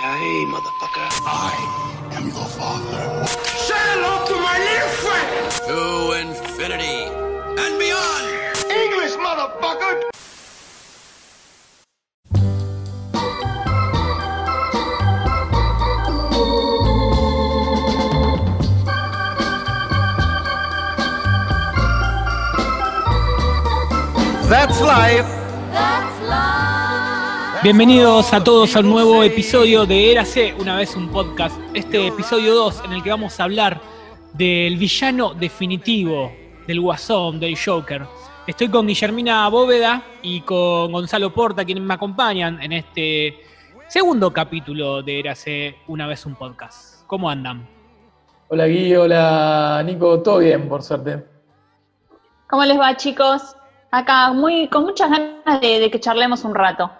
Yippee-ki-yay, motherfucker. I am your father. Say hello to my little friend! To infinity and beyond! English, motherfucker! That's life. Bienvenidos a todos a un nuevo episodio de Érase una vez un podcast. Este episodio 2 en el que vamos a hablar del villano definitivo, del guasón, del Joker. Estoy con Guillermina Bóveda y con Gonzalo Porta, quienes me acompañan en este segundo capítulo de Érase una vez un podcast. ¿Cómo andan? Hola Gui, hola Nico, todo bien por suerte. ¿Cómo les va, chicos? Acá, muy, con muchas ganas de, de que charlemos un rato.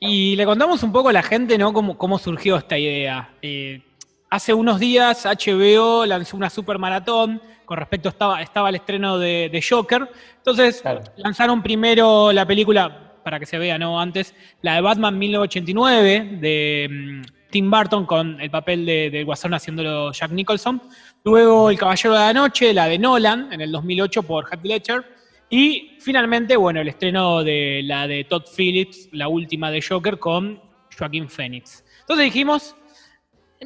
Y le contamos un poco a la gente, ¿no? Cómo, cómo surgió esta idea. Eh, hace unos días HBO lanzó una super maratón, con respecto estaba, estaba el estreno de, de Joker. Entonces Claro. lanzaron primero la película, para que se vea, ¿no? Antes, la de Batman 1989, de mm, Tim Burton, con el papel de, de Guasón haciéndolo Jack Nicholson. Luego El Caballero de la Noche, la de Nolan, en el 2008 por Heath Ledger. Y finalmente, bueno, el estreno de la de Todd Phillips, la última de Joker, con Joaquín Phoenix. Entonces dijimos,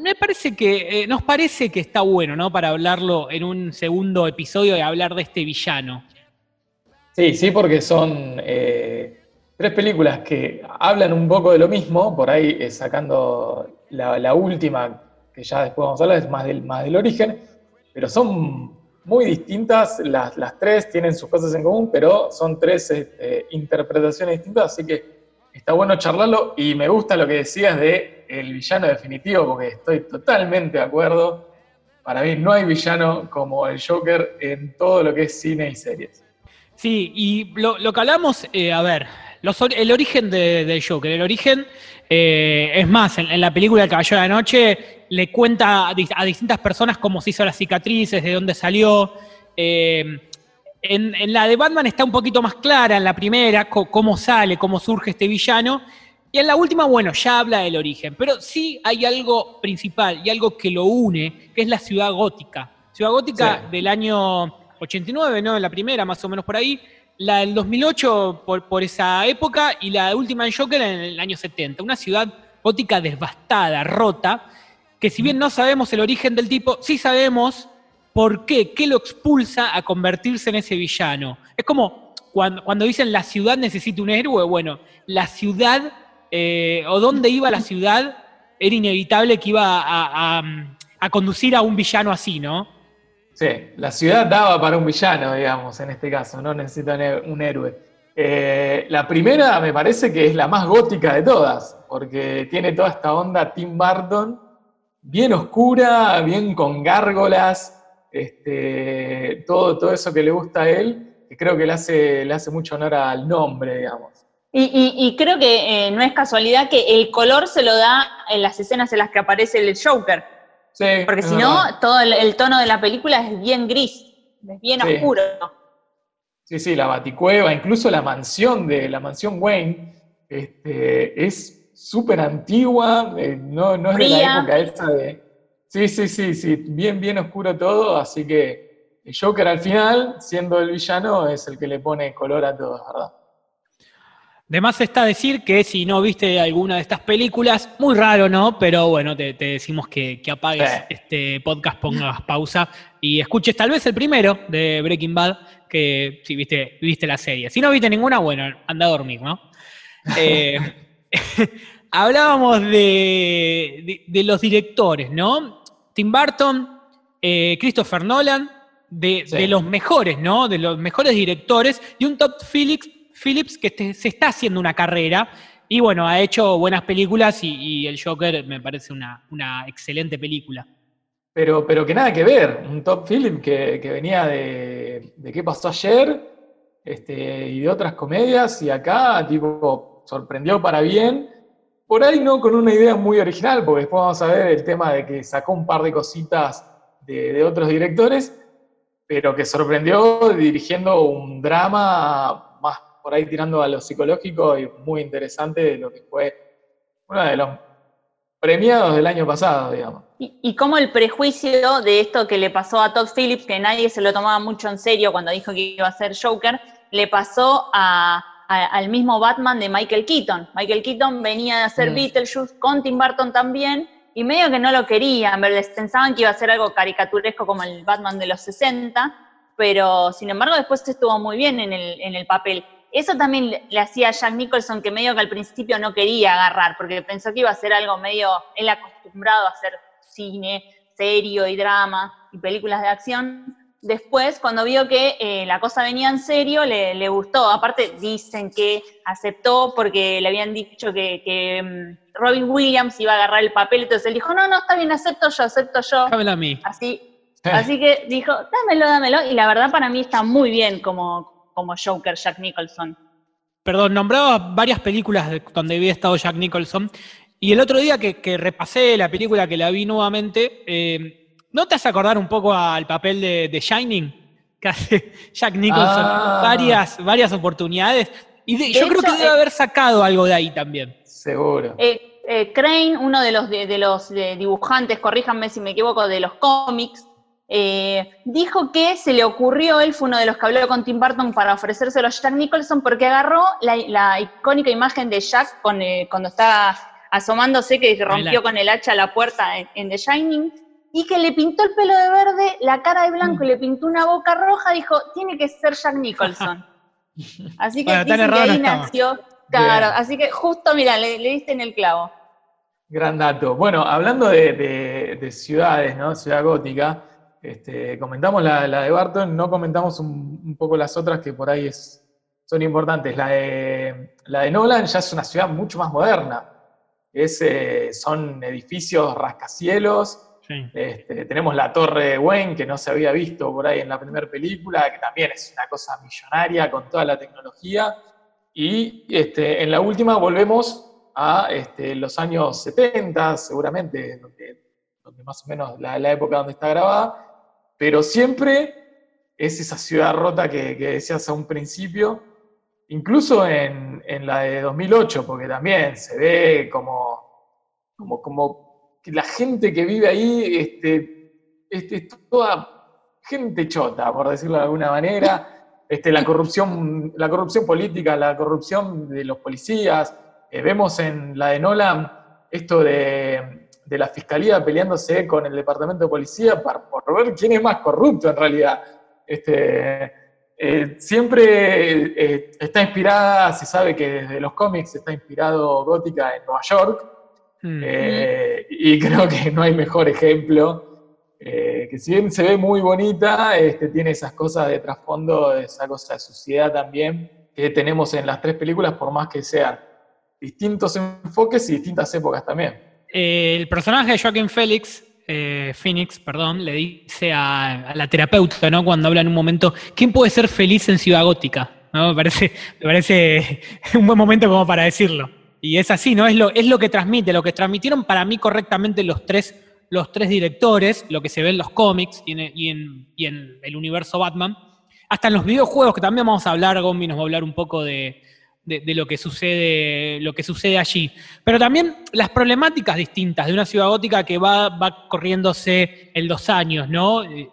me parece que, eh, nos parece que está bueno, ¿no? Para hablarlo en un segundo episodio y hablar de este villano. Sí, sí, porque son eh, tres películas que hablan un poco de lo mismo, por ahí eh, sacando la, la última, que ya después vamos a hablar, es más del, más del origen, pero son muy distintas, las, las tres tienen sus cosas en común, pero son tres eh, interpretaciones distintas, así que está bueno charlarlo y me gusta lo que decías de el villano definitivo, porque estoy totalmente de acuerdo. Para mí no hay villano como el Joker en todo lo que es cine y series. Sí, y lo, lo que hablamos, eh, a ver, los el origen de- del Joker, el origen, eh, es más, en, en la película El Caballero de la Noche le cuenta a, dis- a distintas personas cómo se hizo las cicatrices, de dónde salió. Eh, en, en la de Batman está un poquito más clara, en la primera, cómo sale, cómo surge este villano. Y en la última, bueno, ya habla del origen. Pero sí hay algo principal y algo que lo une, que es la ciudad gótica. Ciudad gótica Sí. del año 89, ¿no? La primera, más o menos por ahí. La del 2008 por, por esa época y la última en Joker en el año 70. Una ciudad gótica devastada, rota, que si bien no sabemos el origen del tipo, sí sabemos por qué, qué lo expulsa a convertirse en ese villano. Es como cuando, cuando dicen la ciudad necesita un héroe, bueno, la ciudad, eh, o dónde iba la ciudad, era inevitable que iba a, conducir a un villano así, ¿no? Sí, la ciudad daba para un villano, digamos, en este caso, no necesita un héroe. Eh, la primera me parece que es la más gótica de todas, porque tiene toda esta onda Tim Burton, bien oscura, bien con gárgolas, este, todo, todo eso que le gusta a él, que creo que le hace, le hace mucho honor al nombre, digamos. Y creo que eh, no es casualidad que el color se lo da en las escenas en las que aparece el Joker. Sí, Porque si no, todo el, el tono de la película es bien gris, es bien Sí. oscuro. Sí, sí, la baticueva, incluso la mansión de la mansión Wayne, este, es súper antigua, eh, no, no es de la época esa de. Sí, sí, sí, sí, bien, bien oscuro todo, así que el Joker al final, siendo el villano, es el que le pone color a todo, ¿verdad? De más está decir que si no viste alguna de estas películas, muy raro, ¿no? Pero bueno, te, te decimos que, que apagues Sí. este podcast, pongas pausa y escuches tal vez el primero de Breaking Bad, que si viste, viste la serie. Si no viste ninguna, bueno, anda a dormir, ¿no? Eh, hablábamos de, de- de los directores, ¿no? Tim Burton, eh, Christopher Nolan, de, Sí. de los mejores, ¿no? De los mejores directores, y un Todd Phillips, Phillips que este- se está haciendo una carrera, y bueno, ha hecho buenas películas, y, El Joker me parece una, excelente película. Pero, pero que nada que ver, un top film que, venía de, de qué pasó ayer este, y de otras comedias, y acá, tipo, sorprendió para bien. Por ahí no con una idea muy original, porque después vamos a ver el tema de que sacó un par de cositas de, otros directores, pero que sorprendió dirigiendo un drama por ahí tirando a lo psicológico y muy interesante de lo que fue uno de los premiados del año pasado, digamos. Y, y como el prejuicio de esto que le pasó a Todd Phillips, que nadie se lo tomaba mucho en serio cuando dijo que iba a ser Joker, le pasó a, a- al mismo Batman de Michael Keaton. Michael Keaton venía de hacer Mm. Beetlejuice con Tim Burton también, y medio que no lo querían, pensaban que iba a ser algo caricaturesco como el Batman de los 60, pero sin embargo después estuvo muy bien en el, en el papel. Eso también le, hacía a Jack Nicholson que medio que al principio no quería agarrar, porque pensó que iba a ser algo medio, él acostumbrado a hacer cine serio y drama y películas de acción. Después, cuando vio que eh, la cosa venía en serio, le, le gustó. Aparte, dicen que aceptó porque le habían dicho que, que, mm, Robin Williams iba a agarrar el papel, entonces él dijo, no, no, está bien, acepto yo, acepto yo. Dámelo a mí. Así, así que dijo, dámelo, dámelo. Y la verdad para mí está muy bien como, como Joker Jack Nicholson. Perdón, nombraba varias películas de- donde había estado Jack Nicholson. Y el otro día que, que repasé la película que la vi nuevamente, eh, ¿no te hace acordar un poco al papel de, de Shining? Que hace Jack Nicholson Ah. varias, varias oportunidades. Y de- De yo creo que debe eh, haber sacado algo de ahí también. Seguro. Eh, eh, Crane, uno de los, de, de los de dibujantes, corríjanme si me equivoco, de los cómics, eh, dijo que se le ocurrió, él fue uno de los que habló con Tim Burton para ofrecérselo a Jack Nicholson, porque agarró la, la icónica imagen de Jack con, eh, cuando está asomándose, que rompió con el hacha la puerta en, en The Shining, y que le pintó el pelo de verde, la cara de blanco y le pintó una boca roja, dijo, tiene que ser Jack Nicholson. Así que Bueno, tan dicen que errado no ahí estaba. nació, claro, Bien. así que justo, mira, le, le diste en el clavo. Gran dato. Bueno, hablando de, de- de ciudades, ¿no? Ciudad gótica, este, comentamos la, la de Barton, no comentamos un, un poco las otras que por ahí es, son importantes. La de, la de Nolan ya es una ciudad mucho más moderna. Es, eh, son edificios rascacielos. Sí. Este, tenemos la Torre Wayne, que no se había visto por ahí en la primera película, que también es una cosa millonaria con toda la tecnología. Y este, en la última volvemos a este, los años 70, seguramente, donde, donde más o menos la, la época donde está grabada, pero siempre es esa ciudad rota que, decías a un principio, incluso en, en la de 2008, porque también se ve como, como, como que la gente que vive ahí este, este, es toda gente chota, por decirlo de alguna manera. Este, la, corrupción, la corrupción política, la corrupción de los policías. Eh, vemos en la de Nolan esto de, de la fiscalía peleándose con el departamento de policía por, por ver quién es más corrupto en realidad. Este, eh, siempre eh, está inspirada, se sabe que desde los cómics está inspirado Gótica en Nueva York, Mm. eh, y creo que no hay mejor ejemplo. eh, que si bien se ve muy bonita, este, tiene esas cosas de trasfondo, esa cosa de suciedad también, que tenemos en las tres películas, por más que sean distintos enfoques y distintas épocas también. Eh, el personaje de Joaquin Félix, eh, Phoenix, perdón, le dice a, a la terapeuta, ¿no? Cuando habla en un momento, ¿quién puede ser feliz en Ciudad Gótica? ¿No? Me parece, me parece un buen momento como para decirlo. Y es así, ¿no? Es lo, es lo que transmite, lo que transmitieron para mí correctamente los tres, los tres directores, lo que se ve en los cómics y en, y en- y en el universo Batman. Hasta en los videojuegos, que también vamos a hablar, Gombi nos va a hablar un poco de, de- de lo, que sucede, lo que sucede allí. Pero también las problemáticas distintas de una ciudad gótica que va, va corriéndose en los años, ¿no? En,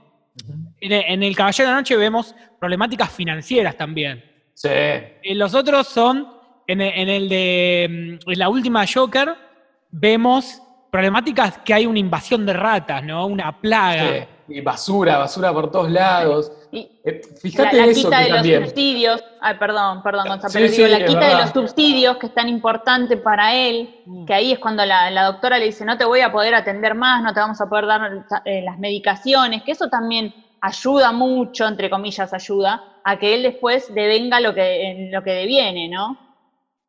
en El Caballero de la Noche vemos problemáticas financieras también. Sí, En los otros son, en el, en el de en la última Joker, vemos problemáticas que hay una invasión de ratas, ¿no? Una plaga. sí. Y basura, basura por todos lados. Y Eh, la, fíjate la eso quita que de los subsidios, ay, perdón, perdón, Gonzalo, Sí, pero sí, digo, la quita de los subsidios que es tan importante para él, Mm. que ahí es cuando la, la doctora le dice, no te voy a poder atender más, no te vamos a poder dar eh, las medicaciones, que eso también ayuda mucho, entre comillas, ayuda, a que él después devenga lo que, en lo que deviene, ¿no?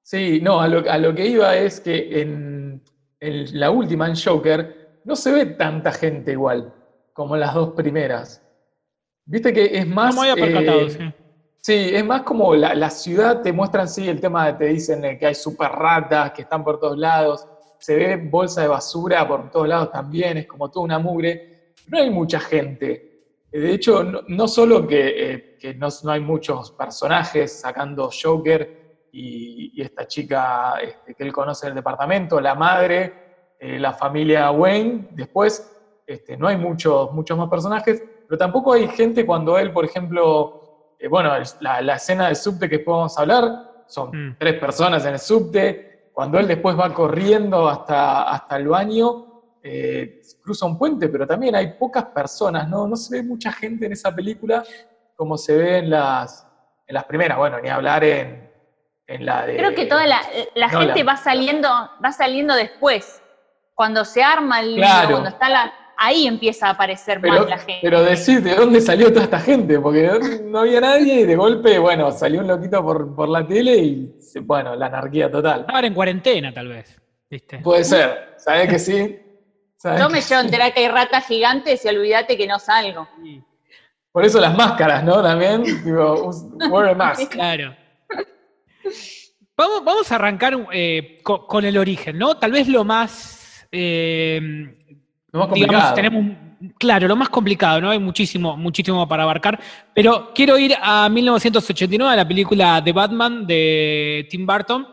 Sí, no, a lo, a lo que iba es que en, en la última, en Joker, no se ve tanta gente igual como las dos primeras. Viste que es más. No me había percatado, eh, sí. Sí, es más como la, la ciudad, te muestran, sí, el tema de te dicen que hay super ratas, que están por todos lados, se ve bolsa de basura por todos lados también, es como toda una mugre. No hay mucha gente. Eh, De hecho, no, no solo que, eh, que no, no hay muchos personajes sacando Joker y, y esta chica este, que él conoce en el departamento, la madre, eh, la familia Wayne. Después este, no hay muchos, muchos más personajes, pero tampoco hay gente cuando él, por ejemplo, eh, bueno, la, la escena del subte que podemos hablar, son Mm. tres personas en el subte, cuando él después va corriendo hasta, hasta el baño, eh, cruza un puente, pero también hay pocas personas, ¿no? No se ve mucha gente en esa película como se ve en las, en las primeras, bueno, ni hablar en, en la de... Creo que toda la, la gente va saliendo, va saliendo después. Cuando se arma el libro, Claro. cuando está la. Ahí empieza a aparecer Pero, más la gente. pero decir de dónde salió toda esta gente, porque no, no había nadie y de golpe, bueno, salió un loquito por, por la tele y, bueno, la anarquía total. Estaban en cuarentena, tal vez. ¿Viste? Puede ser, ¿sabés que sí? ¿Sabés Yo que me sí? llevo enterar que hay ratas gigantes y olvídate que no salgo. Por eso las máscaras, ¿no? También, digo, wear a mask. Claro. Vamos, vamos a arrancar eh, co- con, el origen, ¿no? Tal vez lo más. eh, Lo más digamos, tenemos. Claro, lo más complicado, ¿no? Hay muchísimo, muchísimo para abarcar. Pero quiero ir a 1989, a la película de Batman de Tim Burton,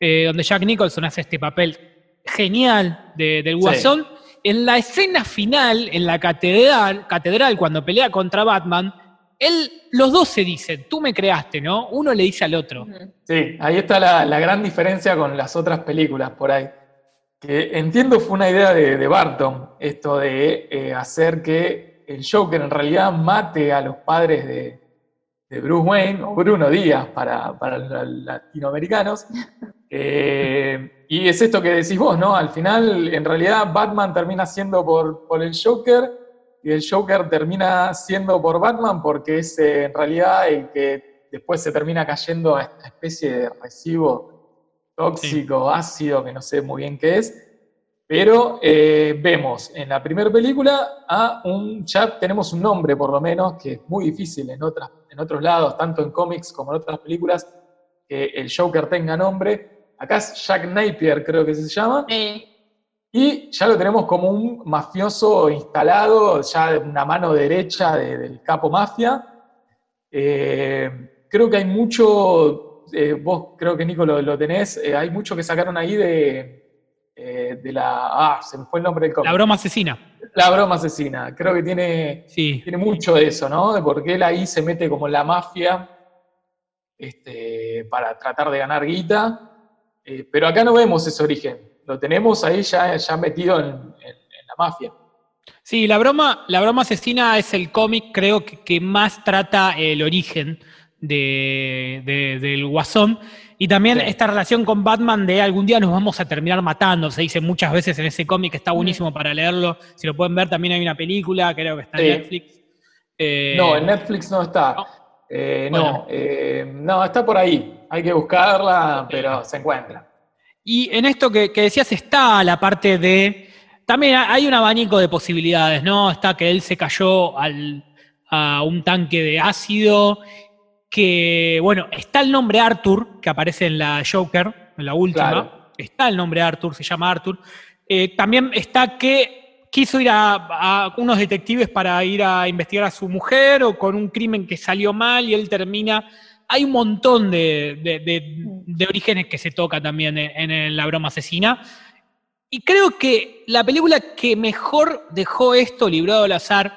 eh, donde Jack Nicholson hace este papel genial de- del Sí. Guasón. En la escena final, en la catedral, catedral, cuando pelea contra Batman, él, los dos se dicen, tú me creaste, ¿no? Uno le dice al otro. Sí, ahí está la, la gran diferencia con las otras películas por ahí. Que entiendo fue una idea de, de Barton, esto de eh, hacer que el Joker en realidad mate a los padres de, de Bruce Wayne, o Bruno Díaz para, para los latinoamericanos. Eh, y es esto que decís vos, ¿no? Al final, en realidad, Batman termina siendo por, por el Joker y el Joker termina siendo por Batman porque es eh, en realidad el que después se termina cayendo a esta especie de recibo tóxico, ácido, que no sé muy bien qué es. Pero eh, vemos en la primera película a un, ya tenemos un nombre por lo menos, que es muy difícil en, otras, en otros lados, tanto en cómics como en otras películas, que el Joker tenga nombre. Acá es Jack Napier, creo que se llama. Sí. Y ya lo tenemos como un mafioso instalado, ya de una mano derecha de- del capo mafia. Eh, creo que hay mucho, eh, vos creo que Nico lo, lo tenés, eh, hay mucho que sacaron ahí de, eh, de la... Ah, se me fue el nombre del cómic. La broma asesina. La broma asesina. Creo que tiene, Sí. tiene mucho de eso, ¿no? De por qué él ahí se mete como en la mafia este, para tratar de ganar guita. Pero acá no vemos ese origen. Lo tenemos ahí ya, ya metido en, en- en la mafia. Sí, la broma, la broma asesina es el cómic, creo que, que más trata el origen de, de- del Guasón. Y también Sí. esta relación con Batman de algún día nos vamos a terminar matando. Se dice muchas veces en ese cómic, está buenísimo para leerlo. Si lo pueden ver, también hay una película, creo que está en. Netflix. Eh, No, en Netflix no está. no. Eh, Bueno. No, eh, no, está por ahí. Hay que buscarla, pero se encuentra. Y en esto que, que decías está la parte de. También hay un abanico de posibilidades, ¿no? Está que él se cayó al- a un tanque de ácido. Que, bueno, está el nombre Arthur, que aparece en la Joker, en la última. Claro. Está el nombre Arthur, se llama Arthur. Eh, también está que quiso ir a, a unos detectives para ir a investigar a su mujer o con un crimen que salió mal y él termina. Hay un montón de, de- de- de orígenes que se toca también en, en La broma asesina. Y creo que la película que mejor dejó esto librado al azar,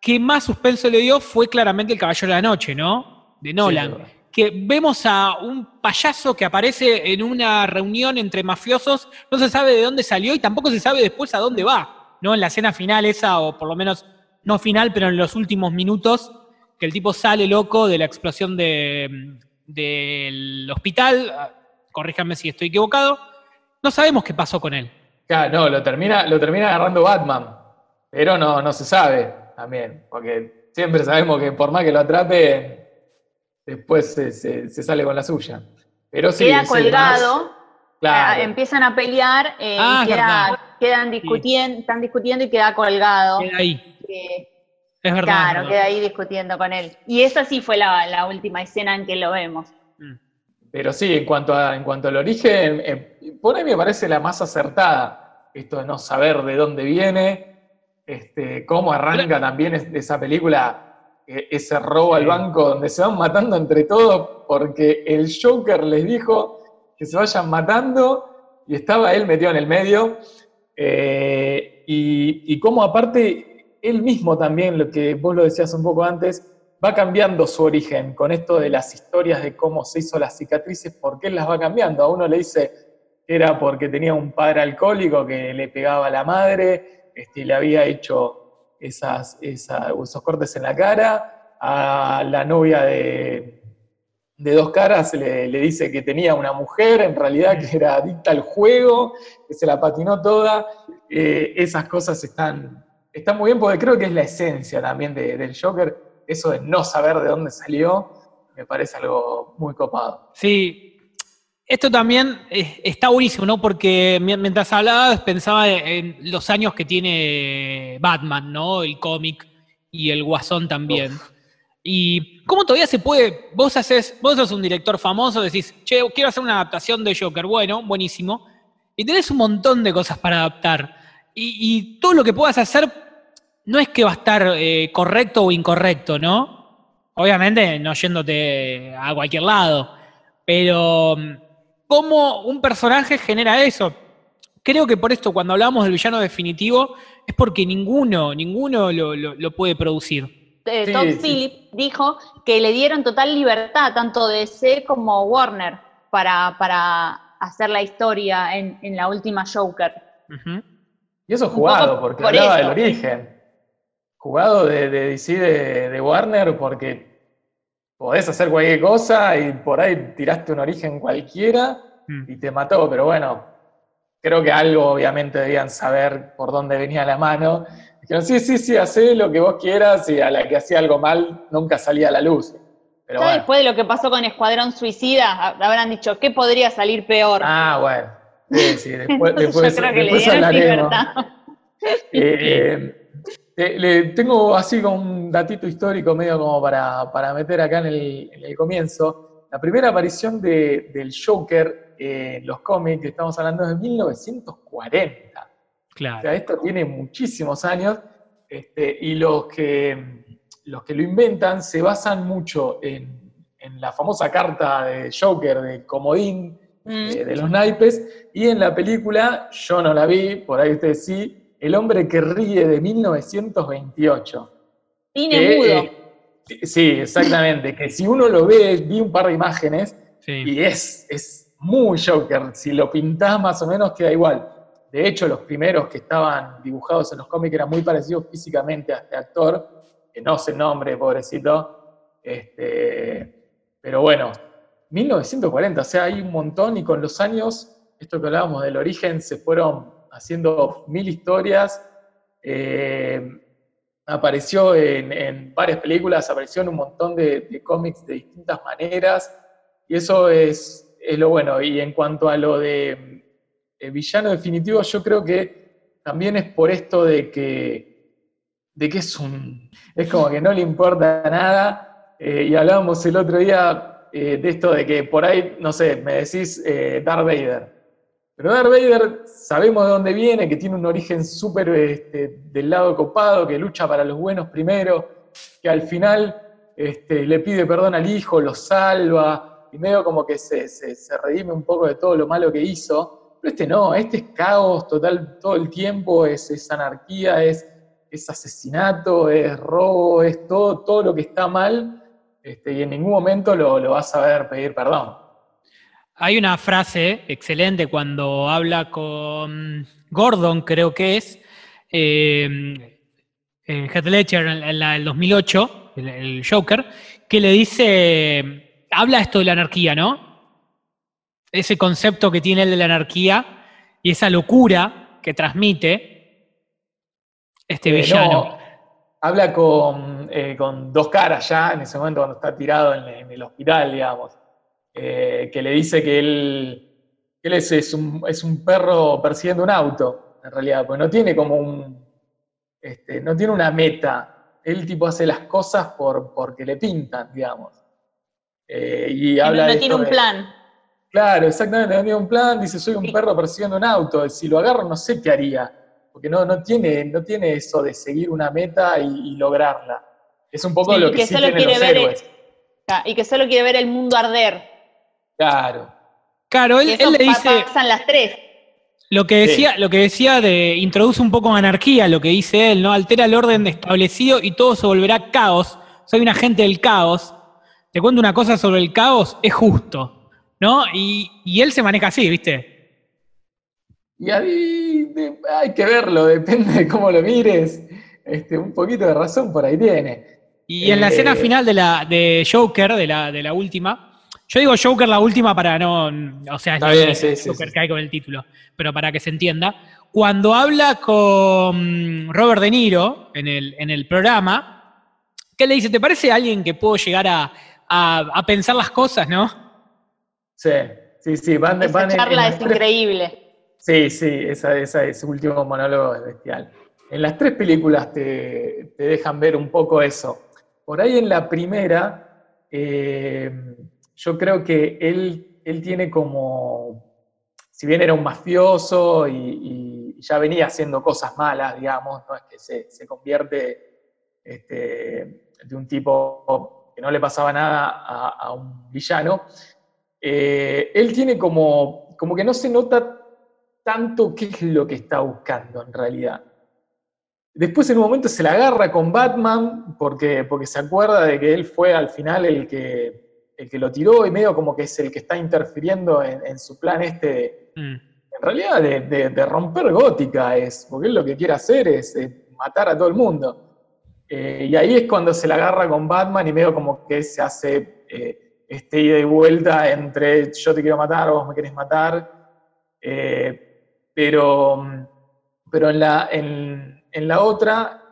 que más suspenso le dio, fue claramente El Caballero de la Noche, ¿no? De Nolan. Sí, que vemos a un payaso que aparece en una reunión entre mafiosos, no se sabe de dónde salió y tampoco se sabe después a dónde va, ¿no? En la escena final esa, o por lo menos no final, pero en los últimos minutos, que el tipo sale loco de la explosión de- del hospital, ah, corríjanme si estoy equivocado, no sabemos qué pasó con él. Claro, no, lo termina, lo termina agarrando Batman, pero no, no se sabe también, porque siempre sabemos que por más que lo atrape, después se, se- se sale con la suya. Pero sí, Queda colgado. más- claro. eh, empiezan a pelear eh, Ah, y queda- verdad. quedan discutiendo, están discutiendo y queda colgado. Queda ahí, Eh, es verdad. claro, es verdad. queda ahí discutiendo con él. Y esa sí fue la, la última escena en que lo vemos. Mm. Pero sí, en cuanto, a, en cuanto al origen, eh, por ahí me parece la más acertada, esto de no saber de dónde viene, este, cómo arranca también es- esa película, ese robo al banco donde se van matando entre todos porque el Joker les dijo que se vayan matando y estaba él metido en el medio. Eh, y, y cómo aparte él mismo también, lo que vos lo decías un poco antes, va cambiando su origen con esto de las historias de cómo se hizo las cicatrices, porque él las va cambiando. A uno le dice que era porque tenía un padre alcohólico que le pegaba a la madre este, y le había hecho esas, esa- esos cortes en la cara. A la novia de, de dos caras le, le dice que tenía una mujer, en realidad que era adicta al juego, que se la patinó toda. Eh, esas cosas están, están muy bien porque creo que es la esencia también de- del Joker, eso de no saber de dónde salió, me parece algo muy copado. Sí, esto también está buenísimo, ¿no? Porque mi- mientras hablabas pensaba en los años que tiene Batman, ¿no? El cómic y el Guasón también. Y cómo todavía se puede, vos haces, vos sos un director famoso, decís, che, quiero hacer una adaptación de Joker, bueno, buenísimo. Y tenés un montón de cosas para adaptar. Y, y todo lo que puedas hacer no es que va a estar eh, correcto o incorrecto, ¿no? Obviamente no yéndote a cualquier lado, pero mm, ¿cómo un personaje genera eso? Creo que por esto cuando hablamos del villano definitivo es porque ninguno, ninguno lo, lo- lo puede producir. Eh, Sí, Todd sí. Phillips dijo que le dieron total libertad tanto DC como Warner para, para hacer la historia en, en la última Joker. Y eso jugado, porque por hablaba eso. del origen. Jugado de, de DC de, de Warner, porque podés hacer cualquier cosa y por ahí tiraste un origen cualquiera Mm. y te mató, pero bueno, creo que algo obviamente debían saber por dónde venía la mano. Dijeron, sí, sí, sí, hacé lo que vos quieras y a la que hacía algo mal nunca salía a la luz. Pero Ya bueno. después de lo que pasó con Escuadrón Suicida, ha- habrán dicho, ¿qué podría salir peor? Ah, bueno. Sí, sí, después, Entonces después, yo creo que le dieron libertad. Eh, eh, le tengo así como un datito histórico medio como para, para meter acá en el, en el comienzo. La primera aparición de- del Joker eh, en los cómics, que estamos hablando, es de 1940. O Claro. sea, esto tiene muchísimos años este, y los que, los que lo inventan se basan mucho en, en la famosa carta de Joker, de Comodín, Mm. eh, de los naipes, y en la película, yo no la vi, por ahí ustedes sí, El hombre que ríe de 1928. Cine que, mudo. eh, sí, exactamente, que si uno lo ve, vi un par de imágenes, Sí. y es, es muy Joker, si lo pintás más o menos queda igual. De hecho, los primeros que estaban dibujados en los cómics eran muy parecidos físicamente a este actor, que no sé el nombre, pobrecito. Este, pero bueno, 1940, o sea, hay un montón y con los años, esto que hablábamos del origen, se fueron haciendo mil historias. eh, apareció en, varias películas, apareció en un montón de, cómics de distintas maneras, y eso es, lo bueno. Y en cuanto a lo de eh, villano definitivo, yo creo que también es por esto de que, de que es un. es como que no le importa nada. eh, y hablábamos el otro día de esto de que por ahí, no sé, me decís Darth Vader. Pero Darth Vader sabemos de dónde viene, que tiene un origen súper este, del lado copado, que lucha para los buenos primero, que al final este, le pide perdón al hijo, lo salva, y medio como que se, redime un poco de todo lo malo que hizo. Pero este no, este es caos total todo el tiempo, es, es anarquía, es, es asesinato, es robo, es todo, todo lo que está mal, este, y en ningún momento lo, lo vas a ver pedir perdón. Hay una frase excelente cuando habla con Gordon, creo que es, eh, en Heath Ledger en, en la del 2008, el, el Joker, que le dice, habla esto de la anarquía, ¿no? Ese concepto que tiene él de la anarquía y esa locura que transmite este Eh, villano. no, habla con, eh, con dos caras ya, en ese momento cuando está tirado en, en el hospital, digamos, eh, que le dice que él, que él es, es un, es un perro persiguiendo un auto, en realidad, pues no tiene como un, este, no tiene una meta, él tipo hace las cosas por, porque le pintan, digamos. Eh, y no, habla no de tiene un de- plan. Claro, exactamente, no tiene un plan, dice, soy un Sí. perro persiguiendo un auto, si lo agarro no sé qué haría, porque no, no, tiene, no tiene eso de seguir una meta y, y lograrla. Es un poco Sí, lo que, que sí solo tienen quiere los héroes. Ah, Y que solo quiere ver el mundo arder. Claro. Claro, él, le dice, pasan las tres. Lo que decía, lo que decía de introduce un poco de anarquía, lo que dice él, ¿no? Altera el orden establecido y todo se volverá caos. Soy un agente del caos. Te cuento una cosa sobre el caos, es justo, ¿no? Y, y él se maneja así, ¿viste? Y ahí de- hay que verlo, depende de cómo lo mires. Este, un poquito de razón por ahí tiene. Y en la Eh, escena final de la de Joker, de la, de la última, yo digo Joker la última para no, o sea, es Está la bien, sí, sí, Joker sí. hay con el título, pero para que se entienda, cuando habla con Robert De Niro en el, en el programa, ¿qué le dice? ¿Te parece alguien que puedo llegar a, a- a pensar las cosas, no? Sí, sí, sí. Van, Esa van en- en charla las es tres- increíble. Sí, sí, esa, esa- ese último monólogo es bestial. En las tres películas te, te dejan ver un poco eso. Por ahí en la primera, eh, yo creo que él, él tiene como, si bien era un mafioso y, ya venía haciendo cosas malas, digamos, es que se, se convierte este, de un tipo que no le pasaba nada a, a un villano, eh, él tiene como, como que no se nota tanto qué es lo que está buscando en realidad. Después en un momento se la agarra con Batman porque, porque se acuerda de que él fue al final el que, el que lo tiró y medio como que es el que está interfiriendo en, en su plan este de, Mm. en realidad de, de- de romper gótica es, porque él lo que quiere hacer es eh, matar a todo el mundo. Eh, y ahí es cuando se la agarra con Batman y medio como que se hace eh, este ida y vuelta entre yo te quiero matar, vos me querés matar. Eh, pero, pero en, la, en, en la otra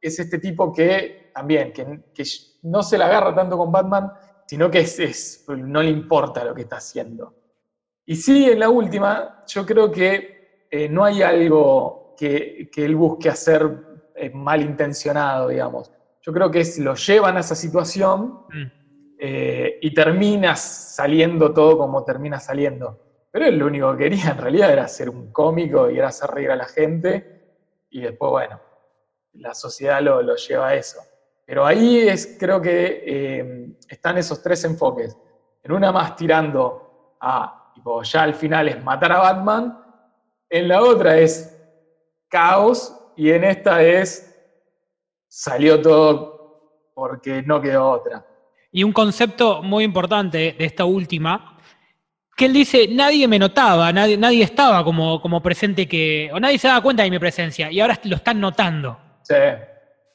es este tipo que también, que, que no se la agarra tanto con Batman, sino que es, es- no le importa lo que está haciendo. Y sí, en la última, yo creo que eh, no hay algo que, que él busque hacer eh, malintencionado, digamos. Yo creo que es, lo llevan a esa situación Mm. eh, y termina saliendo todo como termina saliendo. Pero él lo único que quería en realidad era ser un cómico y era hacer reír a la gente. Y después, bueno, la sociedad lo, lo lleva a eso. Pero ahí es, creo que eh, están esos tres enfoques. En una más tirando a, tipo, ya al final es matar a Batman. En la otra es caos. Y en esta es salió todo porque no quedó otra. Y un concepto muy importante de esta última, que él dice, nadie me notaba, nadie, nadie estaba como, como presente que, o nadie se daba cuenta de mi presencia, y ahora lo están notando. Sí.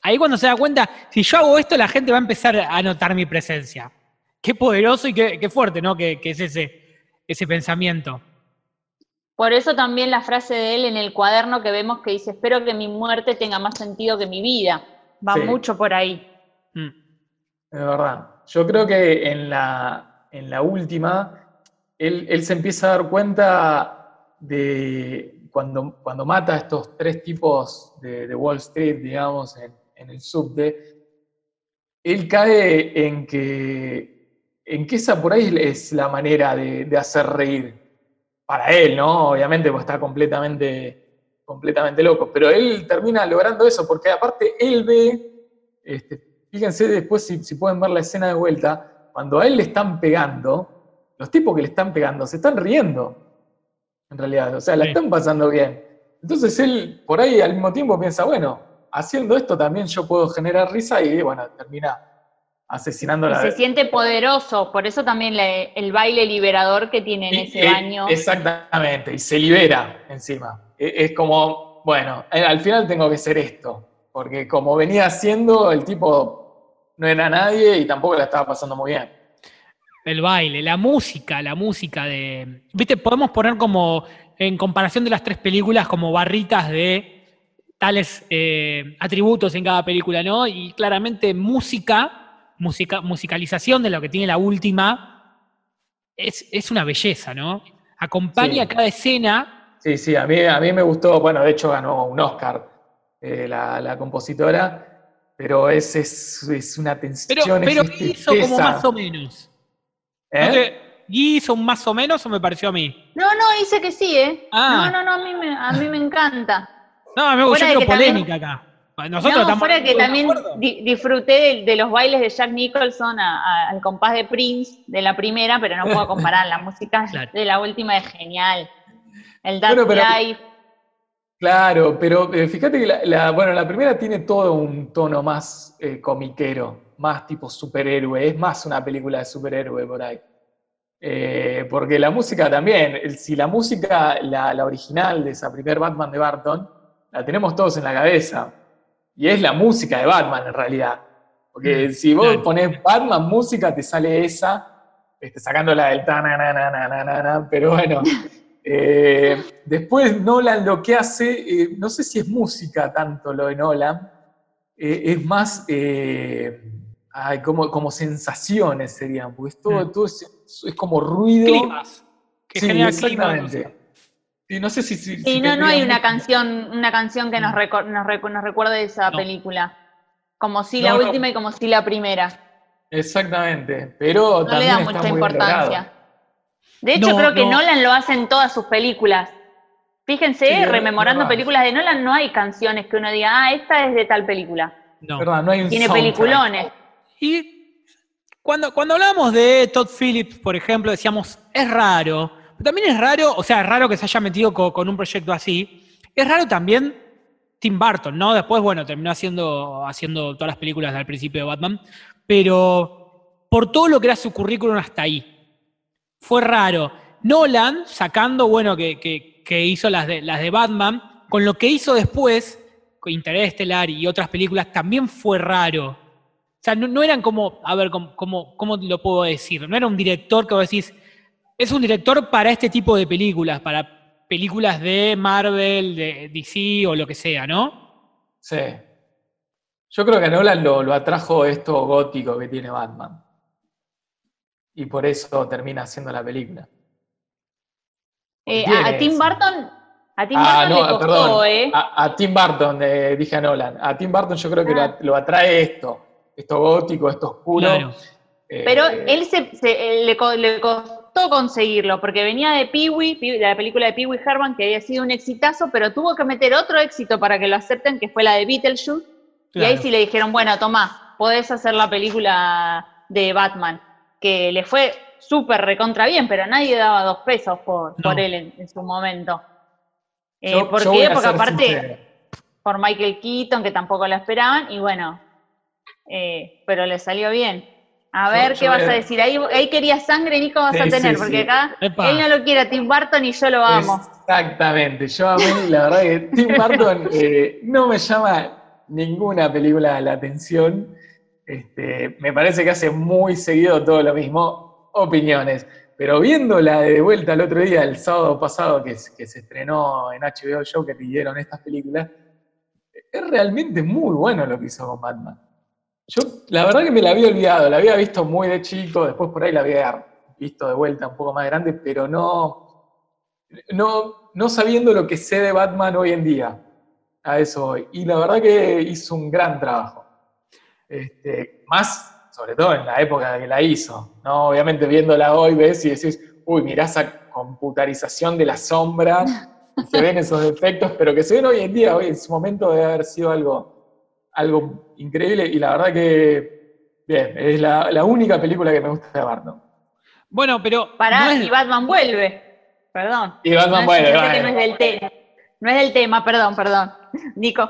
Ahí cuando se da cuenta, si yo hago esto, la gente va a empezar a notar mi presencia. Qué poderoso y qué, qué fuerte, ¿no? Que, que es ese, ese pensamiento. Por eso también la frase de él en el cuaderno que vemos que dice, espero que mi muerte tenga más sentido que mi vida. Va Sí. mucho por ahí. Mm. Es verdad. Yo creo que en la, en la última, él, él se empieza a dar cuenta de cuando, cuando mata a estos tres tipos de, de Wall Street, digamos, en, en el subte, él cae en que, en que esa por ahí es la manera de, de hacer reír. Para él, ¿no? Obviamente, pues está completamente, completamente loco. Pero él termina logrando eso, porque aparte él ve, este, fíjense después si, si pueden ver la escena de vuelta, cuando a él le están pegando, los tipos que le están pegando se están riendo, en realidad, o sea, la Sí. están pasando bien. Entonces él por ahí al mismo tiempo piensa, bueno, haciendo esto también yo puedo generar risa y bueno, termina asesinando la... se siente poderoso, por eso también le- el baile liberador que tiene en Y- ese eh, baño. Exactamente, y se libera encima. E- Es como, bueno, eh, al final tengo que ser esto, porque como venía haciendo, el tipo no era nadie y tampoco la estaba pasando muy bien. El baile, la música, la música de. Viste, podemos poner como, en comparación de las tres películas, como barritas de tales eh, atributos en cada película, ¿no? Y claramente música, musicalización de lo que tiene la última, es, es una belleza, ¿no? Acompaña Sí. cada escena. Sí, sí, a mí, a mí me gustó, bueno, de hecho ganó un Oscar eh, la, la compositora, pero es, es, es una Pero, tensión, pero es hizo como más o menos. ¿Eh? ¿No te- ¿Hizo un más o menos o me pareció a mí? No, no, dice que sí, ¿eh? Ah. No, no, no, a mí me, a mí me encanta. No, me Fuera yo también- polémica acá. Nosotros no, estamos fuera que también di- disfruté de, de los bailes de Jack Nicholson a- a- al compás de Prince de la primera, pero no puedo comparar. La música Claro. de la última es genial. El Dark Bueno, Life. Claro, pero eh, fíjate que la, la- bueno, la primera tiene todo un tono más eh, comiquero, más tipo superhéroe, es más una película de superhéroe por ahí. Eh, porque la música también, si la música, la, la original de esa primer Batman de Barton, la tenemos todos en la cabeza. Y es la música de Batman en realidad. Porque Mm, si vos pones Batman música, te sale esa, este, sacándola del tananana, pero bueno. Eh, después Nolan lo que hace, eh, no sé si es música tanto lo de Nolan, eh, es más ay, como, como sensaciones serían, porque es todo, Mm. todo es, es como ruido. Climas. Que Sí, genera clima. exactamente. Sí, no sé si, si- Sí, si no, no hay una canción, una canción que nos, Mm. reco- nos, recu- nos recuerde esa No. película. Como si No, la no. última y como si la primera. Exactamente, pero No le también da está mucha muy importancia. De hecho, No, creo que no. Nolan lo hace en todas sus películas. Fíjense, Sí, rememorando películas de Nolan, no hay canciones que uno diga, ah, esta es de tal película. No. ¿Verdad? No hay un Tiene soundtrack. peliculones. Y cuando, cuando hablamos de Todd Phillips, por ejemplo, decíamos, es raro. También es raro, o sea, es raro que se haya metido co- con, un proyecto así. Es raro también Tim Burton, ¿no? Después, bueno, terminó haciendo, haciendo todas las películas al principio de Batman. Pero por todo lo que era su currículum hasta ahí. Fue raro. Nolan, sacando, bueno, que, que- que hizo las de, las de Batman, con lo que hizo después, con Interestelar y otras películas, también fue raro. O sea, no, no eran como, a ver, ¿cómo, cómo, cómo lo puedo decir? No era un director que vos decís, es un director para este tipo de películas, para películas de Marvel, de DC o lo que sea, ¿no? Sí. Yo creo que a Nolan lo, lo atrajo esto gótico que tiene Batman. Y por eso termina haciendo la película. Eh, a, a Tim. Burton, a Tim Ah, Burton no, le costó, perdón. ¿eh? A, a Tim Burton, eh, dije a Nolan. A Tim Burton yo creo que Ah. lo, lo atrae esto. Esto gótico, esto oscuro. Claro. Eh, Pero él se, se- le, co- le costó conseguirlo, porque venía de Pee-wee, Pee- de la película de Pee-wee Herman, que había sido un exitazo, pero tuvo que meter otro éxito para que lo acepten, que fue la de Beetlejuice. Y ahí sí le dijeron, bueno, tomá, podés hacer la película de Batman, que le fue súper recontra bien, pero nadie daba dos pesos por, No. por él en, en su momento. Eh, yo- ¿Por yo voy qué? Porque aparte, sincero. por Michael Keaton, que tampoco lo esperaban, y bueno, eh, pero le salió bien. A ver, yo ¿qué vas a a- decir? Ahí, ahí querías sangre, Nico, vas Sí, a tener, sí, porque sí. acá Epa. él no lo quiere a Tim Burton y yo lo amo. Exactamente. Yo a mí, la verdad que Tim Burton eh, no me llama ninguna película la atención. Este, me parece que hace muy seguido todo lo mismo. Opiniones. Pero viéndola de vuelta el otro día, el sábado pasado, que, se- que se estrenó en HBO Joker y dieron estas películas, es realmente muy bueno lo que hizo con Batman. Yo, la verdad que me la había olvidado, la había visto muy de chico, después por ahí la había visto de vuelta un poco más grande, pero no, no, no sabiendo lo que sé de Batman hoy en día. A eso voy. Y la verdad que hizo un gran trabajo. Este, más, sobre todo en la época que la hizo. ¿no? Obviamente viéndola hoy ves y decís, uy, mirá esa computarización de la sombra, se ven esos efectos, pero que se ven hoy en día, hoy en su momento debe haber sido algo, algo increíble. Y la verdad que, bien, es la, la única película que me gusta de Barton. Bueno, pero. Pará, no es- y Batman vuelve. Perdón. Y Batman No es- vuelve, que bueno. no es del tema. No es del tema, perdón, perdón. Nico.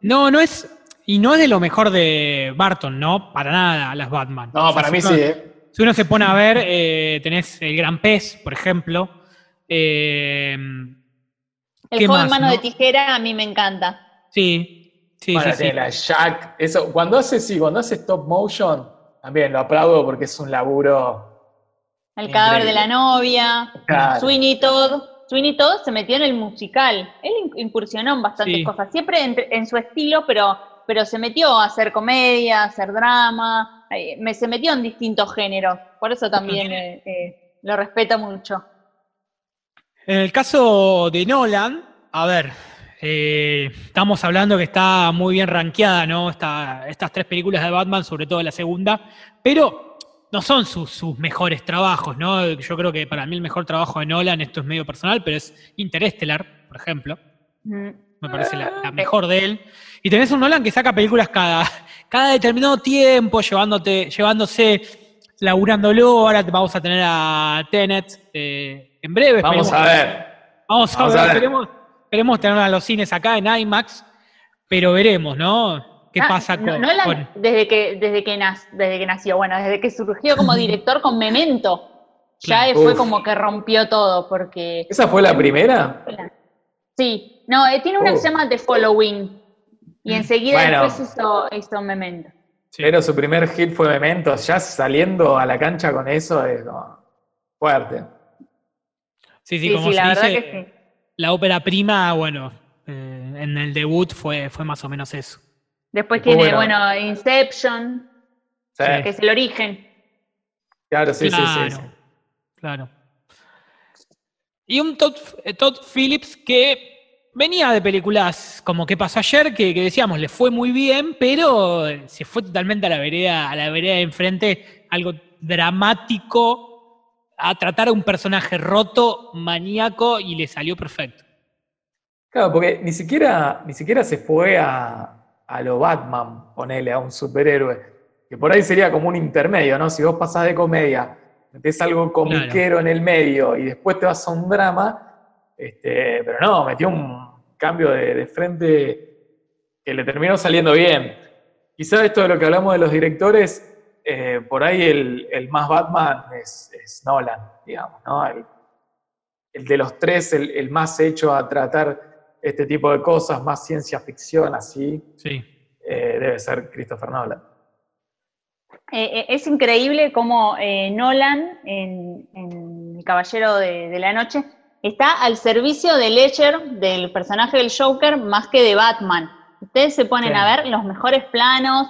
No, no es. Y no es de lo mejor de Barton, ¿no? Para nada, las Batman. No, O sea, para si mí uno- sí, ¿eh? Si uno se pone a ver, eh, tenés El Gran Pez, por ejemplo. Eh, El ¿Qué joven más, mano no? de tijera a mí me encanta. sí, sí, Bueno, sí, sí. tiene la Jack, eso, cuando hace, sí, cuando hace stop motion, también lo aplaudo porque es un laburo. El Increíble. cadáver de la novia. Claro. Sweeney Todd. Sweeney Todd se metió en el musical. Él in- incursionó en bastantes Sí. cosas, siempre en, en su estilo, pero, pero se metió a hacer comedia, a hacer drama, eh, me, se metió en distintos géneros. Por eso también eh, eh, lo respeto mucho. En el caso de Nolan, a ver, eh, estamos hablando que está muy bien rankeada, ¿no? Esta- estas tres películas de Batman, sobre todo la segunda, pero no son sus, sus mejores trabajos, ¿no? Yo creo que para mí el mejor trabajo de Nolan, esto es medio personal, pero es Interestelar, por ejemplo. Mm. me parece la, la mejor de él. Y tenés un Nolan que saca películas cada, cada determinado tiempo, llevándote, llevándose, laburándolo. Ahora te vamos a tener a Tenet eh, en breve. Vamos a ver. Vamos a Vamos ver, a ver. Esperemos, tenerla en los cines acá en IMAX, pero veremos, ¿no? ¿Qué Ah, pasa no- con, desde, que, desde, que nas- desde que nació, bueno, desde que surgió como director con Memento, ya Claro. fue Uf. como que rompió todo, porque... ¿Esa fue la primera? Sí, no, eh, tiene una que Oh. se llama The Following, y enseguida Bueno. después hizo, hizo Memento. Sí. Pero su primer hit fue Memento. Ya saliendo a la cancha con eso es como fuerte. Sí, sí, Sí, como sí, se la verdad dice, que sí. La ópera prima, bueno, eh, en el debut fue, fue más o menos eso. Después tiene, bueno. bueno, Inception, Sí, que es el origen. claro, sí, sí, claro, sí, sí. claro. Y un Todd, eh, Todd Phillips que venía de películas como ¿Qué pasó ayer? Que, que decíamos, le fue muy bien, pero se fue totalmente a la vereda, a la vereda de enfrente, algo dramático, a tratar a un personaje roto, maníaco, y le salió perfecto. Claro, porque ni siquiera, ni siquiera se fue a, a lo Batman, ponele, a un superhéroe. Que por ahí sería como un intermedio, ¿no? Si vos pasás de comedia, metés algo comiquero en el medio y después te vas a un drama, este, pero no, metió un cambio de, de frente que le terminó saliendo bien. Quizá esto de lo que hablamos de los directores, eh, por ahí el, el más Batman es, es Nolan, digamos, ¿no? El, el de los tres, el, el más hecho a tratar este tipo de cosas, más ciencia ficción, así, Sí. eh, debe ser Christopher Nolan. Eh, es increíble cómo eh, Nolan en, en El Caballero de, de la Noche está al servicio de Ledger, del personaje del Joker, más que de Batman. Ustedes se ponen Sí. a ver los mejores planos,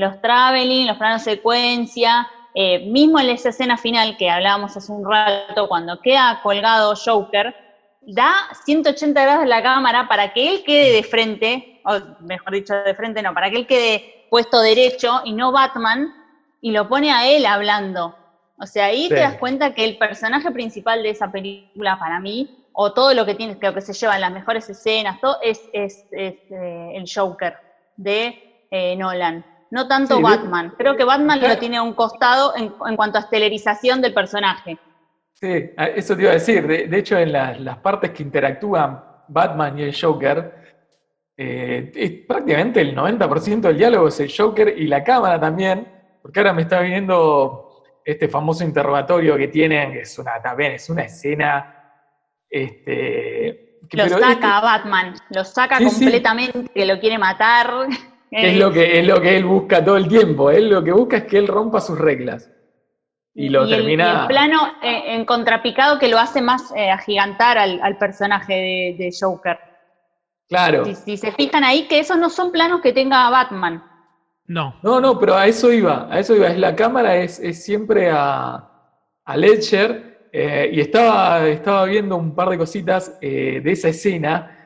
los traveling, los planos secuencia, eh, mismo en esa escena final que hablábamos hace un rato, cuando queda colgado Joker, da 180 grados la cámara para que él quede de frente, o mejor dicho, de frente no, para que él quede puesto derecho y no Batman, y lo pone a él hablando. O sea, ahí Sí. te das cuenta que el personaje principal de esa película, para mí, o todo lo que tiene, lo que se lleva en las mejores escenas, todo es, es- es, eh, el Joker de eh, Nolan. No tanto Sí, Batman. Creo que Batman Claro. lo tiene a un costado en, en cuanto a estelerización del personaje. Sí, eso te iba a decir. De, de hecho, en las, las partes que interactúan Batman y el Joker, eh, es prácticamente el 90% del diálogo es el Joker y la cámara también, porque ahora me está viendo este famoso interrogatorio que tienen, que es una, también es una escena. Este, que- Lo saca este- a Batman, lo saca Sí, sí. completamente, que lo quiere matar. Que es lo que es lo que él busca todo el tiempo. Él lo que busca es que él rompa sus reglas. Y lo y el- termina. y el plano eh, en contrapicado que lo hace más eh, agigantar al, al personaje de, de Joker. Claro. Si, si se fijan ahí, que esos no son planos que tenga Batman. No. No, no, pero a eso iba, a eso iba. Es la cámara es, es siempre a, a Ledger eh, y estaba, estaba viendo un par de cositas eh, de esa escena.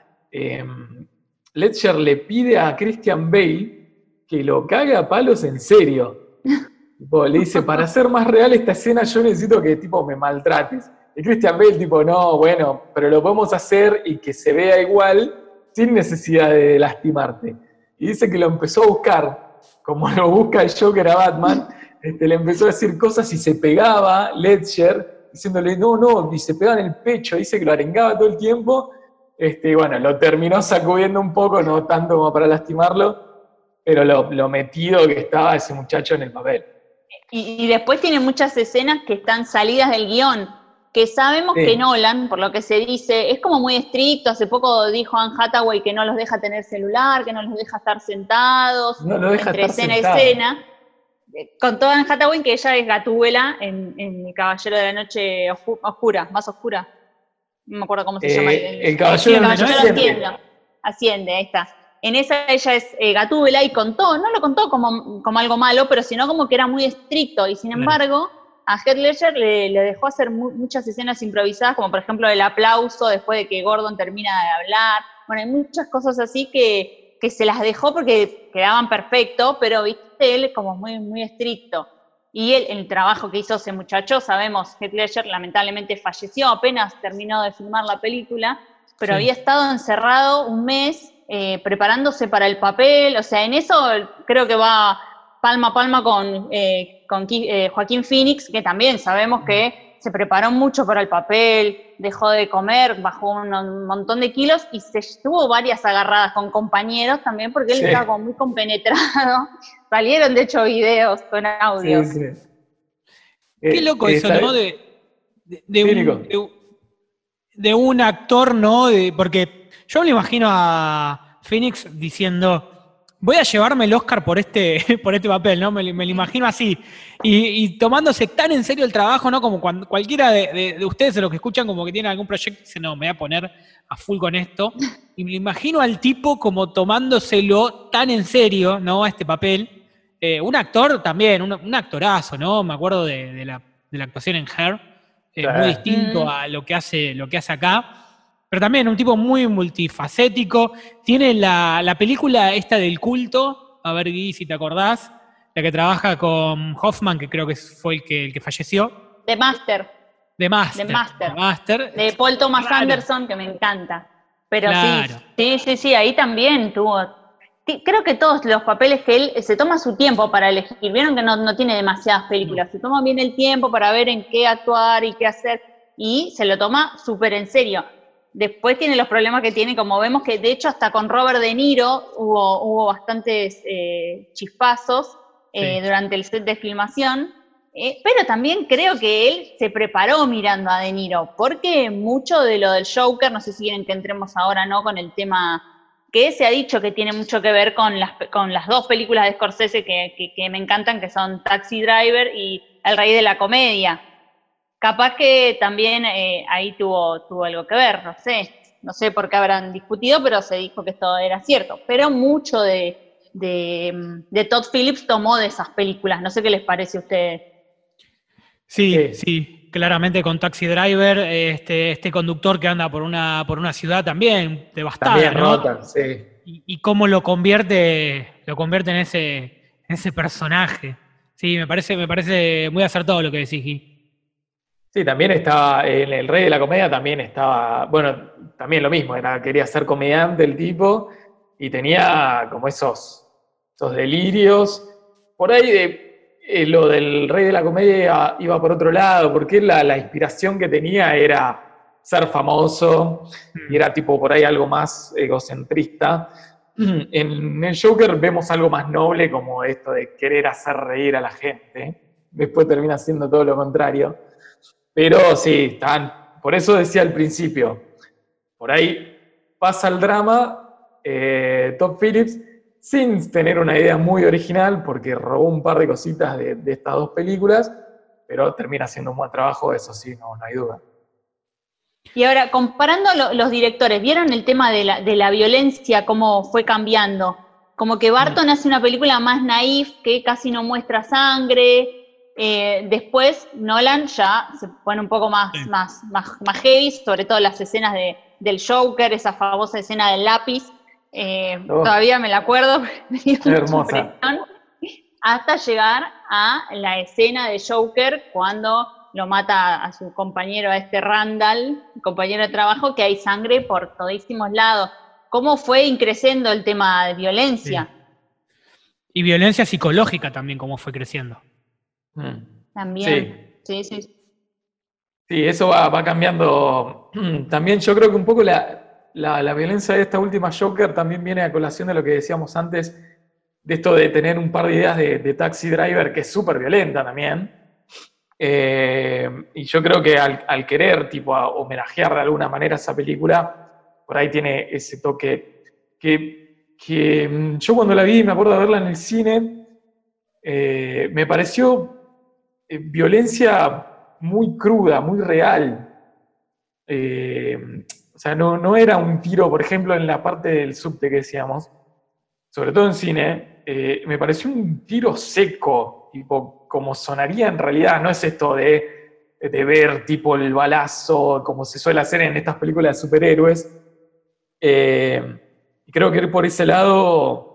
Ledger le pide a Christian Bale que lo cague a palos en serio. Tipo, le dice, para hacer más real esta escena yo necesito que tipo me maltrates. Y Christian Bale tipo, no, bueno, pero lo podemos hacer y que se vea igual sin necesidad de lastimarte. Y dice que lo empezó a buscar, como lo busca el Joker a Batman, este, le empezó a decir cosas y se pegaba Ledger, diciéndole, no, no, y se pegaba en el pecho, dice que lo arengaba todo el tiempo. Este, y bueno, lo terminó sacudiendo un poco, no tanto como para lastimarlo, pero lo, lo metido que estaba ese muchacho en el papel. Y, y después tiene muchas escenas que están salidas del guion, que sabemos Sí. que Nolan, por lo que se dice, es como muy estricto. Hace poco dijo Anne Hathaway que no los deja tener celular, que no los deja estar sentados, No lo deja entre estar escena sentado. y escena. Eh, Contó Anne Hathaway que ella es Gatúbela en, en Caballero de la Noche Oscu- Oscura, más oscura. No me acuerdo cómo se Eh, llama. El Caballero El de Caballero Asciende. Asciende. Asciende, ahí está. En esa ella es eh, Gatúbela y contó, no lo contó como, como algo malo, pero sino como que era muy estricto. Y sin embargo, a Heath Ledger le, le dejó hacer mu- muchas escenas improvisadas, como por ejemplo el aplauso después de que Gordon termina de hablar. Bueno, hay muchas cosas así que, que se las dejó porque quedaban perfecto, pero viste, él como muy, muy estricto. Y él, el trabajo que hizo ese muchacho, sabemos, Heath Ledger lamentablemente falleció apenas terminó de filmar la película, pero Sí. había estado encerrado un mes eh, preparándose para el papel, o sea, en eso creo que va palma a palma con, eh, con eh, Joaquín Phoenix, que también sabemos que se preparó mucho para el papel, dejó de comer, bajó un, montón de kilos y se tuvo varias agarradas con compañeros también porque él Sí. estaba como muy compenetrado. Salieron de hecho videos con audios. Sí, sí. Qué Eh, loco eh, eso. ¿no? De, de- de Sí, un, de de un actor, ¿no? De- porque yo me imagino a Phoenix diciendo, voy a llevarme el Oscar por este, por este papel, ¿no? Me, lo- me lo imagino así. Y, y tomándose tan en serio el trabajo, ¿no? Como cuando cualquiera de, de- de ustedes, de los que escuchan, como que tienen algún proyecto, dice, no, me voy a poner a full con esto. Y me imagino al tipo como tomándoselo tan en serio, ¿no? A este papel. Eh, un actor también, un, un actorazo, ¿no? Me acuerdo de, de la, de la actuación en Her, eh, Claro. muy distinto Mm. a lo que, hace, lo que hace acá. Pero también un tipo muy multifacético. Tiene la, la película esta del culto, a ver, Gui, si te acordás, la que trabaja con Hoffman, que creo que fue el que, el que falleció. De Master, De Master. The Master. The Master. de Paul Thomas Claro. Anderson, que me encanta. Pero Claro. sí, sí, sí, sí, ahí también tuvo. Creo que todos los papeles que él se toma su tiempo para elegir. Vieron que no, no tiene demasiadas películas. Se toma bien el tiempo para ver en qué actuar y qué hacer. Y se lo toma súper en serio. Después tiene los problemas que tiene, como vemos que de hecho hasta con Robert De Niro hubo, hubo bastantes eh, chispazos eh, Sí. durante el set de filmación. Eh, pero también creo que él se preparó mirando a De Niro, porque mucho de lo del Joker, no sé si quieren que entremos ahora no con el tema que se ha dicho que tiene mucho que ver con las, con las dos películas de Scorsese que, que- que me encantan, que son Taxi Driver y El Rey de la Comedia. Capaz que también eh, ahí tuvo, tuvo algo que ver, no sé, no sé por qué habrán discutido, pero se dijo que esto era cierto. Pero mucho de, de, de Todd Phillips tomó de esas películas, no sé qué les parece a ustedes. Sí, Sí. sí, claramente con Taxi Driver, este, este conductor que anda por una, por una ciudad también devastada, También ¿no? sí. Y, y cómo lo convierte, lo convierte en ese, en ese personaje. Sí, me parece, me parece muy acertado lo que decís, Gui. Sí, también estaba, en El Rey de la Comedia también estaba, bueno, también lo mismo, era, quería ser comediante el tipo y tenía como esos, esos delirios. Por ahí de, eh, lo del Rey de la Comedia iba por otro lado, porque la, la inspiración que tenía era ser famoso y era tipo por ahí algo más egocentrista. En el Joker vemos algo más noble como esto de querer hacer reír a la gente. Después termina siendo todo lo contrario. Pero sí, están, por eso decía al principio, por ahí pasa el drama, eh, Top Phillips, sin tener una idea muy original, porque robó un par de cositas de, de estas dos películas, pero termina haciendo un buen trabajo, eso sí, no, no hay duda. Y ahora, comparando lo- los directores, ¿vieron el tema de la, de la violencia, cómo fue cambiando? Como que Barton hace una película más naif, que casi no muestra sangre. Eh, después Nolan ya se pone un poco más, Sí. más, más, más heavy, sobre todo las escenas de, del Joker, esa famosa escena del lápiz. eh, Oh. Todavía me la acuerdo, Hermosa. hasta llegar a la escena de Joker cuando lo mata a su compañero, a este Randall, compañero de trabajo, que hay sangre por todísimos lados. ¿Cómo fue increciendo el tema de violencia? Y violencia psicológica también, cómo fue creciendo. Mm. También. Sí, sí. sí. Sí, eso va, va cambiando. También yo creo que un poco la, la- la violencia de esta última Joker también viene a colación de lo que decíamos antes, de esto de tener un par de ideas de, de Taxi Driver, que es súper violenta también. Eh, y yo creo que al, al querer, tipo, a homenajear de alguna manera esa película, por ahí tiene ese toque que, que, mm, yo cuando la vi, me acuerdo de verla en el cine, eh, me pareció eh, violencia muy cruda, muy real. Eh, o sea, no, no era un tiro, por ejemplo, en la parte del subte que decíamos, sobre todo en cine, eh, me pareció un tiro seco, tipo, como sonaría en realidad, no es esto de, de ver tipo el balazo, como se suele hacer en estas películas de superhéroes. Y creo que por ese lado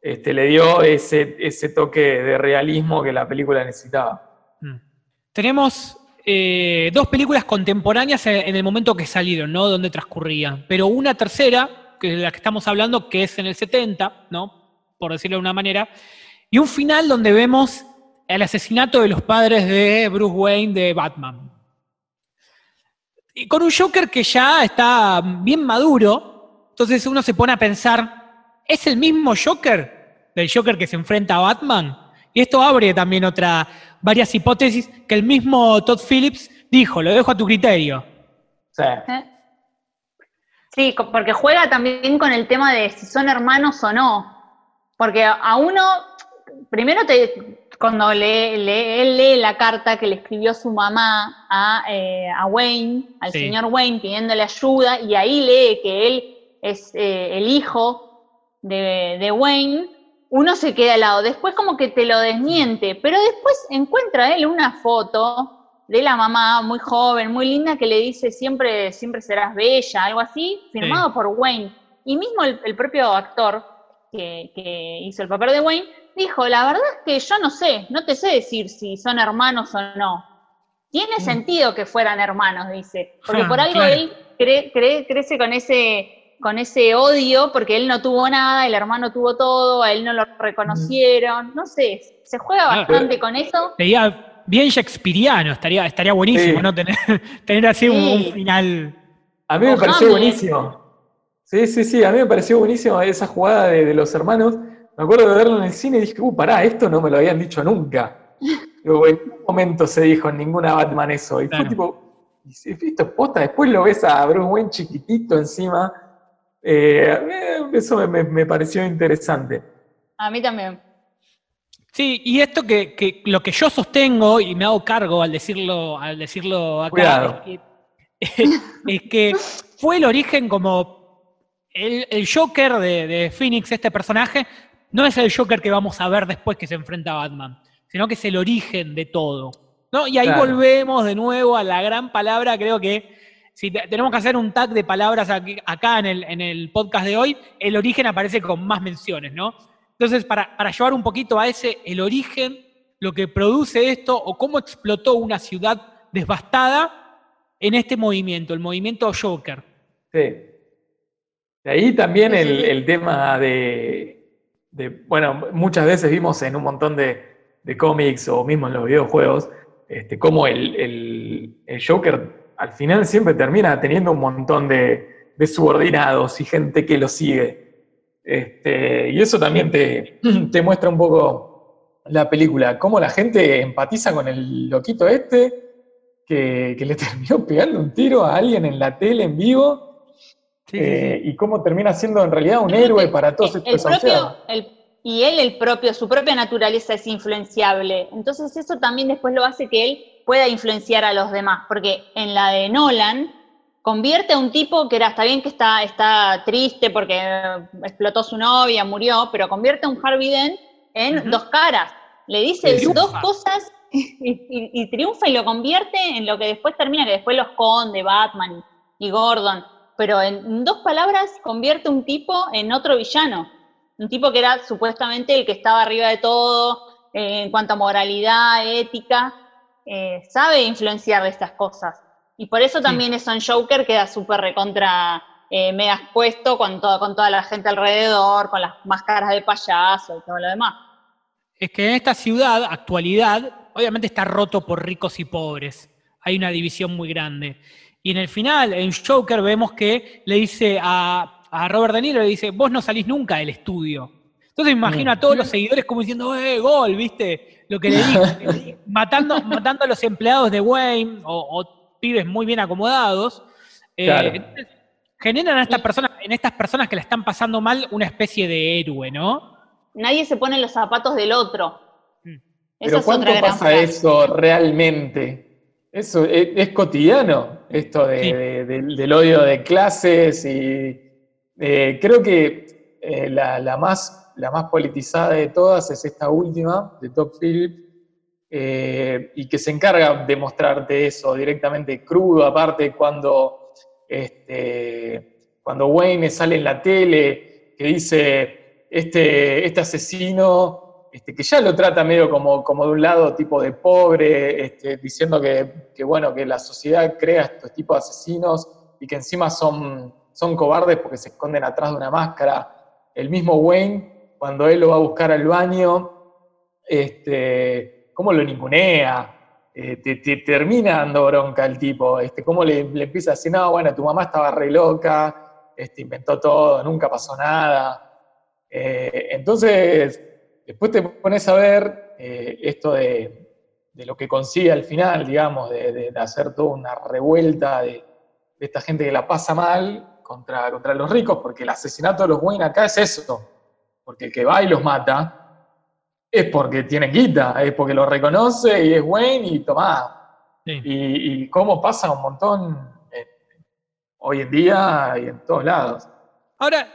este, le dio ese, ese toque de realismo que la película necesitaba. Tenemos eh, dos películas contemporáneas en, el momento que salieron, ¿no? Donde transcurrían. Pero una tercera, que es la que estamos hablando, que es en el 70, ¿no? Por decirlo de una manera. Y un final donde vemos el asesinato de los padres de Bruce Wayne de Batman. Y con un Joker que ya está bien maduro, entonces uno se pone a pensar, ¿es el mismo Joker del Joker que se enfrenta a Batman? Y esto abre también otra, varias hipótesis que el mismo Todd Phillips dijo, lo dejo a tu criterio. Sí. ¿Eh? Sí, porque juega también con el tema de si son hermanos o no. Porque a- a uno, primero te, cuando lee, lee- él lee la carta que le escribió su mamá a, eh, a Wayne, al Sí. señor Wayne, pidiéndole ayuda, y ahí lee que él es eh, el hijo de, de Wayne, uno se queda al lado. Después como que te lo desmiente, pero después encuentra él una foto de la mamá muy joven, muy linda, que le dice siempre, siempre serás bella, algo así, firmado por Wayne. Y mismo el, el propio actor que, que hizo el papel de Wayne dijo, la verdad es que yo no sé, no te sé decir si son hermanos o no. Tiene sentido que fueran hermanos, dice, porque Ah, por algo claro. él cre- cre- crece con ese, con ese odio, porque él no tuvo nada, el hermano tuvo todo, a él no lo reconocieron, no sé, se juega Ah, bastante con eso. Sería bien shakespeariano, estaría, estaría buenísimo, Sí. ¿no? Tener, tener así un, Sí. un final. A mí me pareció buenísimo. Sí, sí, sí, a mí me pareció buenísimo esa jugada de, de los hermanos. Me acuerdo de verlo en el cine y dije, uh, pará, esto no me lo habían dicho nunca. Digo, en ningún momento se dijo en ninguna Batman eso. Y Claro. fue tipo, y si esto es posta, después lo ves a Bruce Wayne chiquitito encima. Eh, eso me, me- me pareció interesante. A mí también. Sí, y esto que, que lo que yo sostengo, y me hago cargo al decirlo, al decirlo acá, Cuidado. es que, es que fue el origen como el, el Joker de, de Phoenix, este personaje, no es el Joker que vamos a ver después que se enfrenta a Batman, sino que es el origen de todo. ¿no? Y ahí Claro. volvemos de nuevo a la gran palabra, creo que si te- tenemos que hacer un tag de palabras aquí- acá en el, en el podcast de hoy, el origen aparece con más menciones, ¿no? Entonces, para, para llevar un poquito a ese, el origen, lo que produce esto, o cómo explotó una ciudad devastada en este movimiento, el movimiento Joker. Sí. De ahí también el, el tema de, de- bueno, muchas veces vimos en un montón de, de cómics o mismo en los videojuegos, este, cómo el, el- el Joker al final siempre termina teniendo un montón de, de subordinados y gente que lo sigue. Este, y eso también te, te muestra un poco la película, cómo la gente empatiza con el loquito este que, que le terminó pegando un tiro a alguien en la tele en vivo Sí, eh, sí. y cómo termina siendo en realidad un héroe para todos el estos propio, el- y él, el propio, su propia naturaleza es influenciable. Entonces eso también después lo hace que él pueda influenciar a los demás. Porque en la de Nolan, convierte a un tipo que era, está bien que está, está triste porque eh, explotó su novia, murió, pero convierte a un Harvey Dent en dos caras. Le dice dos cosas y, y- y triunfa y lo convierte en lo que después termina, que después lo esconde Batman y Gordon. Pero en dos palabras convierte un tipo en otro villano. Un tipo que era supuestamente el que estaba arriba de todo eh, en cuanto a moralidad, ética. eh, sabe influenciar estas cosas. Y por eso también es un Joker queda súper recontra eh, mega expuesto con, todo, con toda la gente alrededor, con las máscaras de payaso y todo lo demás. Es que en esta ciudad, actualidad, obviamente está roto por ricos y pobres. Hay una división muy grande. Y en el final, en Joker, vemos que le dice a, a Robert De Niro, le dice, vos no salís nunca del estudio. Entonces me imagino a todos los seguidores como diciendo, ¡eh, gol! ¿Viste? Lo que le dije. matando, matando a los empleados de Wayne o, o pibes muy bien acomodados. Eh, Claro. entonces, generan a estas personas, en estas personas que la están pasando mal una especie de héroe, ¿no? Nadie se pone en los zapatos del otro. Mm. Esa Pero es ¿cuánto otra pasa frase. eso realmente? Eso es, es cotidiano, esto de- Sí. de- del- del odio de clases y eh, creo que eh, la, más, la más politizada de todas es esta última, de Top Philip, eh, y que se encarga de mostrarte eso directamente crudo, aparte cuando, este, cuando Wayne sale en la tele, que dice, este, este asesino, este, que ya lo trata medio como, como de un lado tipo de pobre, este, diciendo que, que, bueno, que la sociedad crea estos tipos de asesinos y que encima son, son cobardes porque se esconden atrás de una máscara. El mismo Wayne, cuando él lo va a buscar al baño, este, cómo lo ningunea, eh, te, te termina dando bronca el tipo, este, cómo le, empieza a decir, no, bueno, tu mamá estaba re loca, este, inventó todo, nunca pasó nada. Eh, entonces, después te pones a ver eh, esto de, de lo que consigue al final, digamos, de, de- de hacer toda una revuelta de, de esta gente que la pasa mal contra, contra los ricos, porque el asesinato de los Wayne acá es eso, porque el que va y los mata es porque tiene guita, es porque lo reconoce y es Wayne y tomá. Sí. Y, y cómo pasa un montón eh, hoy en día y en todos lados. Ahora,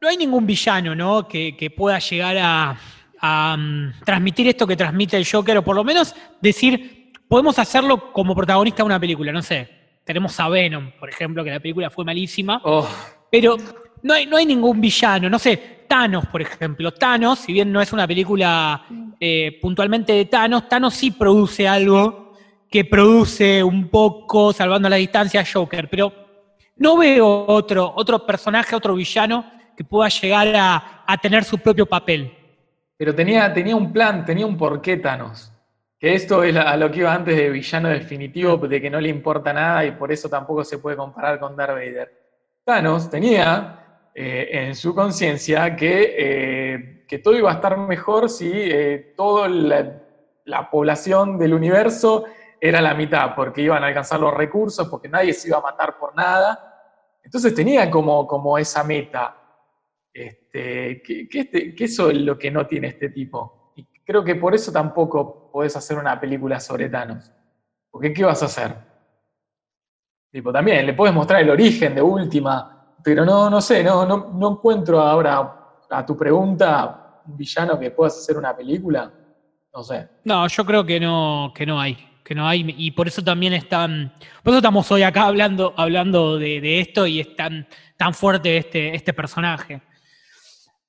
no hay ningún villano, ¿no? Que, que pueda llegar a, a, mm, transmitir esto que transmite el Joker, o por lo menos decir, podemos hacerlo como protagonista de una película, no sé. Tenemos a Venom, por ejemplo, que la película fue malísima, Oh, pero no hay, no hay ningún villano, no sé. Thanos, por ejemplo. Thanos, si bien no es una película eh, puntualmente de Thanos, Thanos sí produce algo que produce un poco, salvando la distancia, a Joker, pero no veo otro, otro personaje, otro villano que pueda llegar a, a tener su propio papel. pero tenía, tenía un plan, tenía un porqué Thanos. Que esto es a lo que iba antes de villano definitivo, de que no le importa nada y por eso tampoco se puede comparar con Darth Vader. Thanos tenía eh, en su conciencia que, eh, que todo iba a estar mejor si eh, toda la, la población del universo era la mitad, porque iban a alcanzar los recursos, porque nadie se iba a matar por nada. Entonces tenía como, como esa meta. Este, este- es lo que no tiene este tipo. Creo que por eso tampoco podés hacer una película sobre Thanos. Porque ¿qué vas a hacer? Tipo, también le puedes mostrar el origen de última, pero no, no sé, no, no, no encuentro ahora a tu pregunta un villano que puedas hacer una película. No sé. No, yo creo que no, que no hay. Que no hay. Y por eso también están. Por eso estamos hoy acá hablando, hablando de, de esto y es tan, tan fuerte este, este personaje.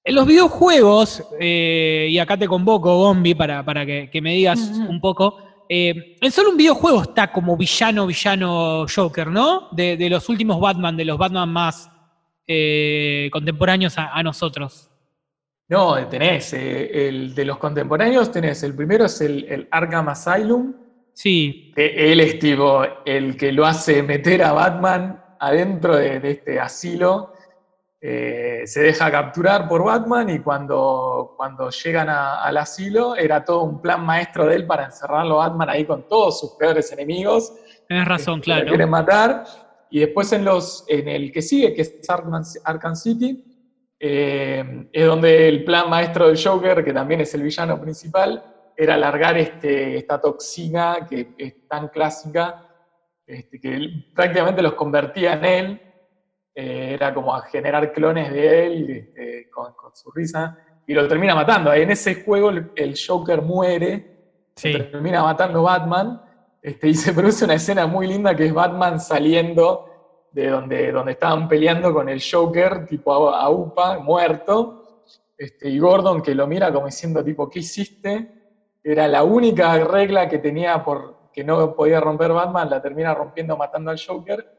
En los videojuegos, eh, y acá te convoco, Gombi, para, para que, que me digas Ujú. un poco. eh, en solo un videojuego está como villano, villano Joker, ¿no? De, de los últimos Batman, de los Batman más eh, contemporáneos a, a nosotros. No, tenés, eh, el de los contemporáneos tenés, el primero es el, el Arkham Asylum, Sí, que él es tipo el que lo hace meter a Batman adentro de, de este asilo. Eh, se deja capturar por Batman y cuando, cuando llegan a- al asilo era todo un plan maestro de él para encerrarlo a Batman ahí con todos sus peores enemigos. tenés razón, que lo claro. quieren matar. Y después en, los, en el que sigue, que es Arkham, City, eh, es donde el plan maestro del Joker, que también es el villano principal, era alargar este, esta toxina que es tan clásica, este, que prácticamente los convertía en él. Eh, era como a generar clones de él este, con, con su risa. Y lo termina matando. En ese juego el, el Joker muere Sí. termina matando Batman, este, y se produce una escena muy linda que es Batman saliendo de donde, donde estaban peleando con el Joker, tipo a, a UPA, muerto, este, y Gordon que lo mira como diciendo, tipo, ¿qué hiciste? Era la única regla que tenía por que no podía romper Batman, la termina rompiendo matando al Joker.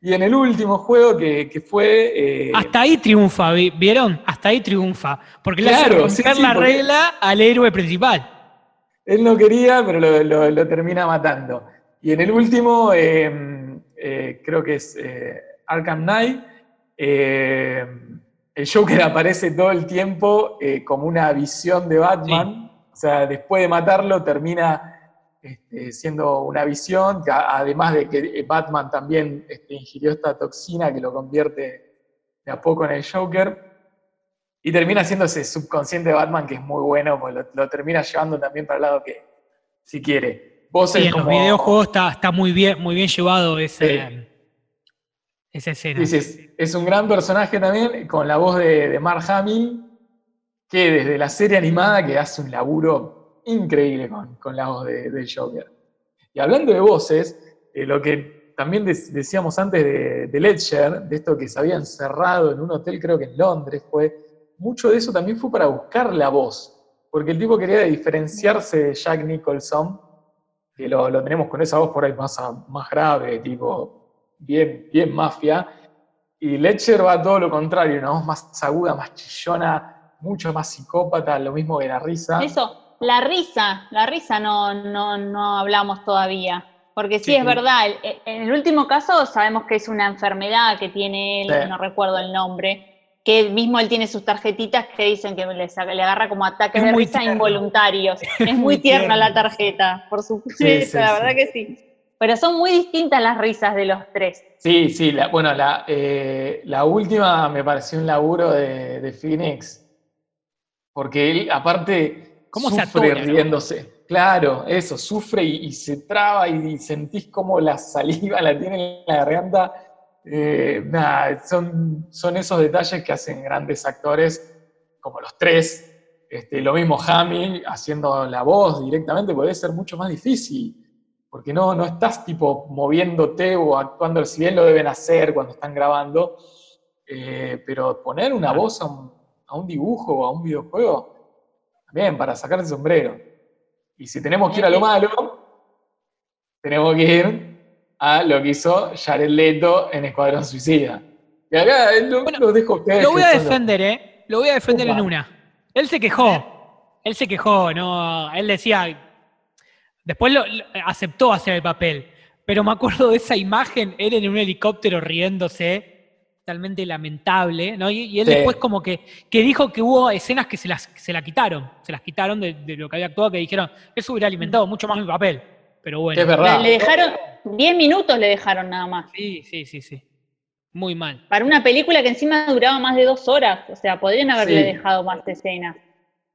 Y en el último juego que, que fue... eh, Hasta ahí triunfa, ¿vi- ¿vieron? Hasta ahí triunfa. Porque le hace Claro, sí, sí, la porque- regla al héroe principal. Él no quería, pero lo, lo- lo termina matando. Y en el último, eh, eh, creo que es Arkham Knight, el Joker aparece todo el tiempo como una visión de Batman. O sea, después de matarlo termina este, siendo una visión, además de que Batman también este, ingirió esta toxina que lo convierte de a poco en el Joker. Y termina siendo ese subconsciente de Batman que es muy bueno, pues lo, lo termina llevando también para el lado que, si quiere. Vos Sí, en los como- videojuegos está, está muy bien, muy bien llevado ese, Sí. esa escena. Es un gran personaje también, con la voz de, de Mark Hamill, que desde la serie animada que hace un laburo increíble con, con la voz de, Joker. Y hablando de voces, eh, lo que también decíamos antes de, de Ledger, de esto que se había encerrado en un hotel, creo que en Londres, fue mucho de eso también fue para buscar la voz, porque el tipo quería diferenciarse de Jack Nicholson, que lo, tenemos con esa voz por ahí más, más grave, tipo bien, bien mafia, y Ledger va todo lo contrario, una voz más aguda, más chillona, mucho más psicópata, lo mismo que la risa. Eso, La risa, la risa no, no, no hablamos todavía. Porque sí, Sí, es sí. verdad, el- en el último caso sabemos que es una enfermedad que tiene él, Sí. no recuerdo el nombre, que él mismo él tiene sus tarjetitas que dicen que le, saca- le agarra como ataques Es de risa tierno. involuntarios. Es muy muy tierna la tarjeta, por supuesto, la verdad que sí. Pero son muy distintas las risas de los tres. Sí, sí, la- bueno, la, eh, la última me pareció un laburo de, de Phoenix, porque él aparte ¿Cómo se sufre no? riéndose. Claro, eso, sufre y, y se traba y, sentís como la saliva la tiene en la garganta. Eh, nada, son, son esos detalles que hacen grandes actores, como los tres. Este, lo mismo Hamill haciendo la voz directamente puede ser mucho más difícil porque no, no estás tipo moviéndote o actuando, si bien lo deben hacer cuando están grabando, eh, pero poner una voz a un, a un dibujo o a un videojuego, también para sacar el sombrero. Y si tenemos que ir a lo malo, tenemos que ir a lo que hizo Jared Leto en Escuadrón Suicida. Y acá eh, lo, Bueno, lo dejo a ustedes. Lo voy a los- defender, ¿eh? Lo voy a defender en una. Él se quejó. Él se quejó, no. Él decía. Después lo, lo- aceptó hacer el papel. Pero me acuerdo de esa imagen, él en un helicóptero riéndose, totalmente lamentable, ¿no? Y, y él Sí. después como que, que dijo que hubo escenas que se las, que se la quitaron. Se las quitaron de, de lo que había actuado, que dijeron, eso hubiera alimentado mucho más mi papel. Pero bueno. Es verdad. Le, dejaron, 10 minutos le dejaron nada más. Sí, sí, sí, sí. Muy mal. Para una película que encima duraba más de dos horas. O sea, podrían haberle Sí. dejado más escenas.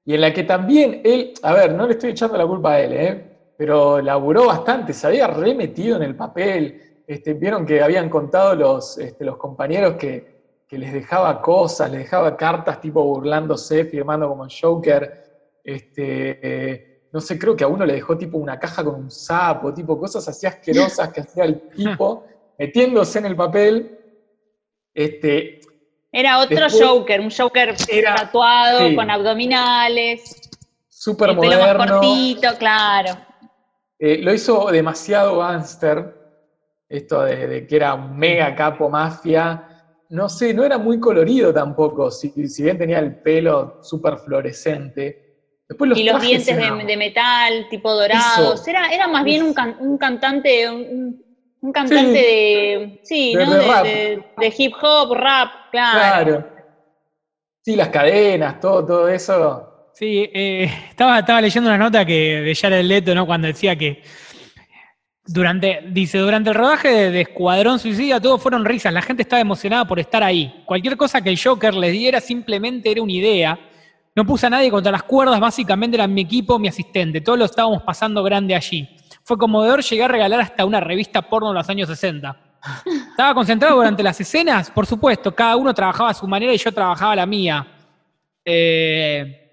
Y en la que también él, a ver, no le estoy echando la culpa a él, ¿eh? pero laburó bastante, se había remetido en el papel. Este, Vieron que habían contado los, este, los compañeros que, que les dejaba cosas, les dejaba cartas tipo burlándose, firmando como Joker. Este, eh, no sé, creo que a uno le dejó tipo una caja con un sapo, tipo cosas así asquerosas que hacía el tipo, metiéndose en el papel. Este, Era otro Después- Joker, un Joker Era- tatuado, sí. con abdominales, súper el pelo más moderno. cortito, claro. Eh, lo hizo demasiado gangster, esto de, de que era un mega capo mafia. No sé, no era muy colorido tampoco, si, si bien tenía el pelo súper fluorescente. Después los y los dientes eran- de, de metal, tipo dorados. Era, era más bien un, can- un cantante, un, un cantante Sí. de, sí, De- ¿no? de De, rap. de- de hip hop, rap, claro. Claro. Sí, las cadenas, todo, todo eso. Sí, eh, estaba, estaba leyendo una nota que de Jared Leto, ¿no? Cuando decía que dice, durante el rodaje de, de Escuadrón Suicida todos fueron risas, la gente estaba emocionada por estar ahí. Cualquier cosa que el Joker les diera simplemente era una idea. No puse a nadie contra las cuerdas, básicamente eran mi equipo, mi asistente. Todos lo estábamos pasando grande allí. Fue conmovedor llegar a regalar hasta una revista porno en los años 60. ¿Estaba concentrado durante las escenas? Por supuesto, cada uno trabajaba a su manera y yo trabajaba la mía. Eh,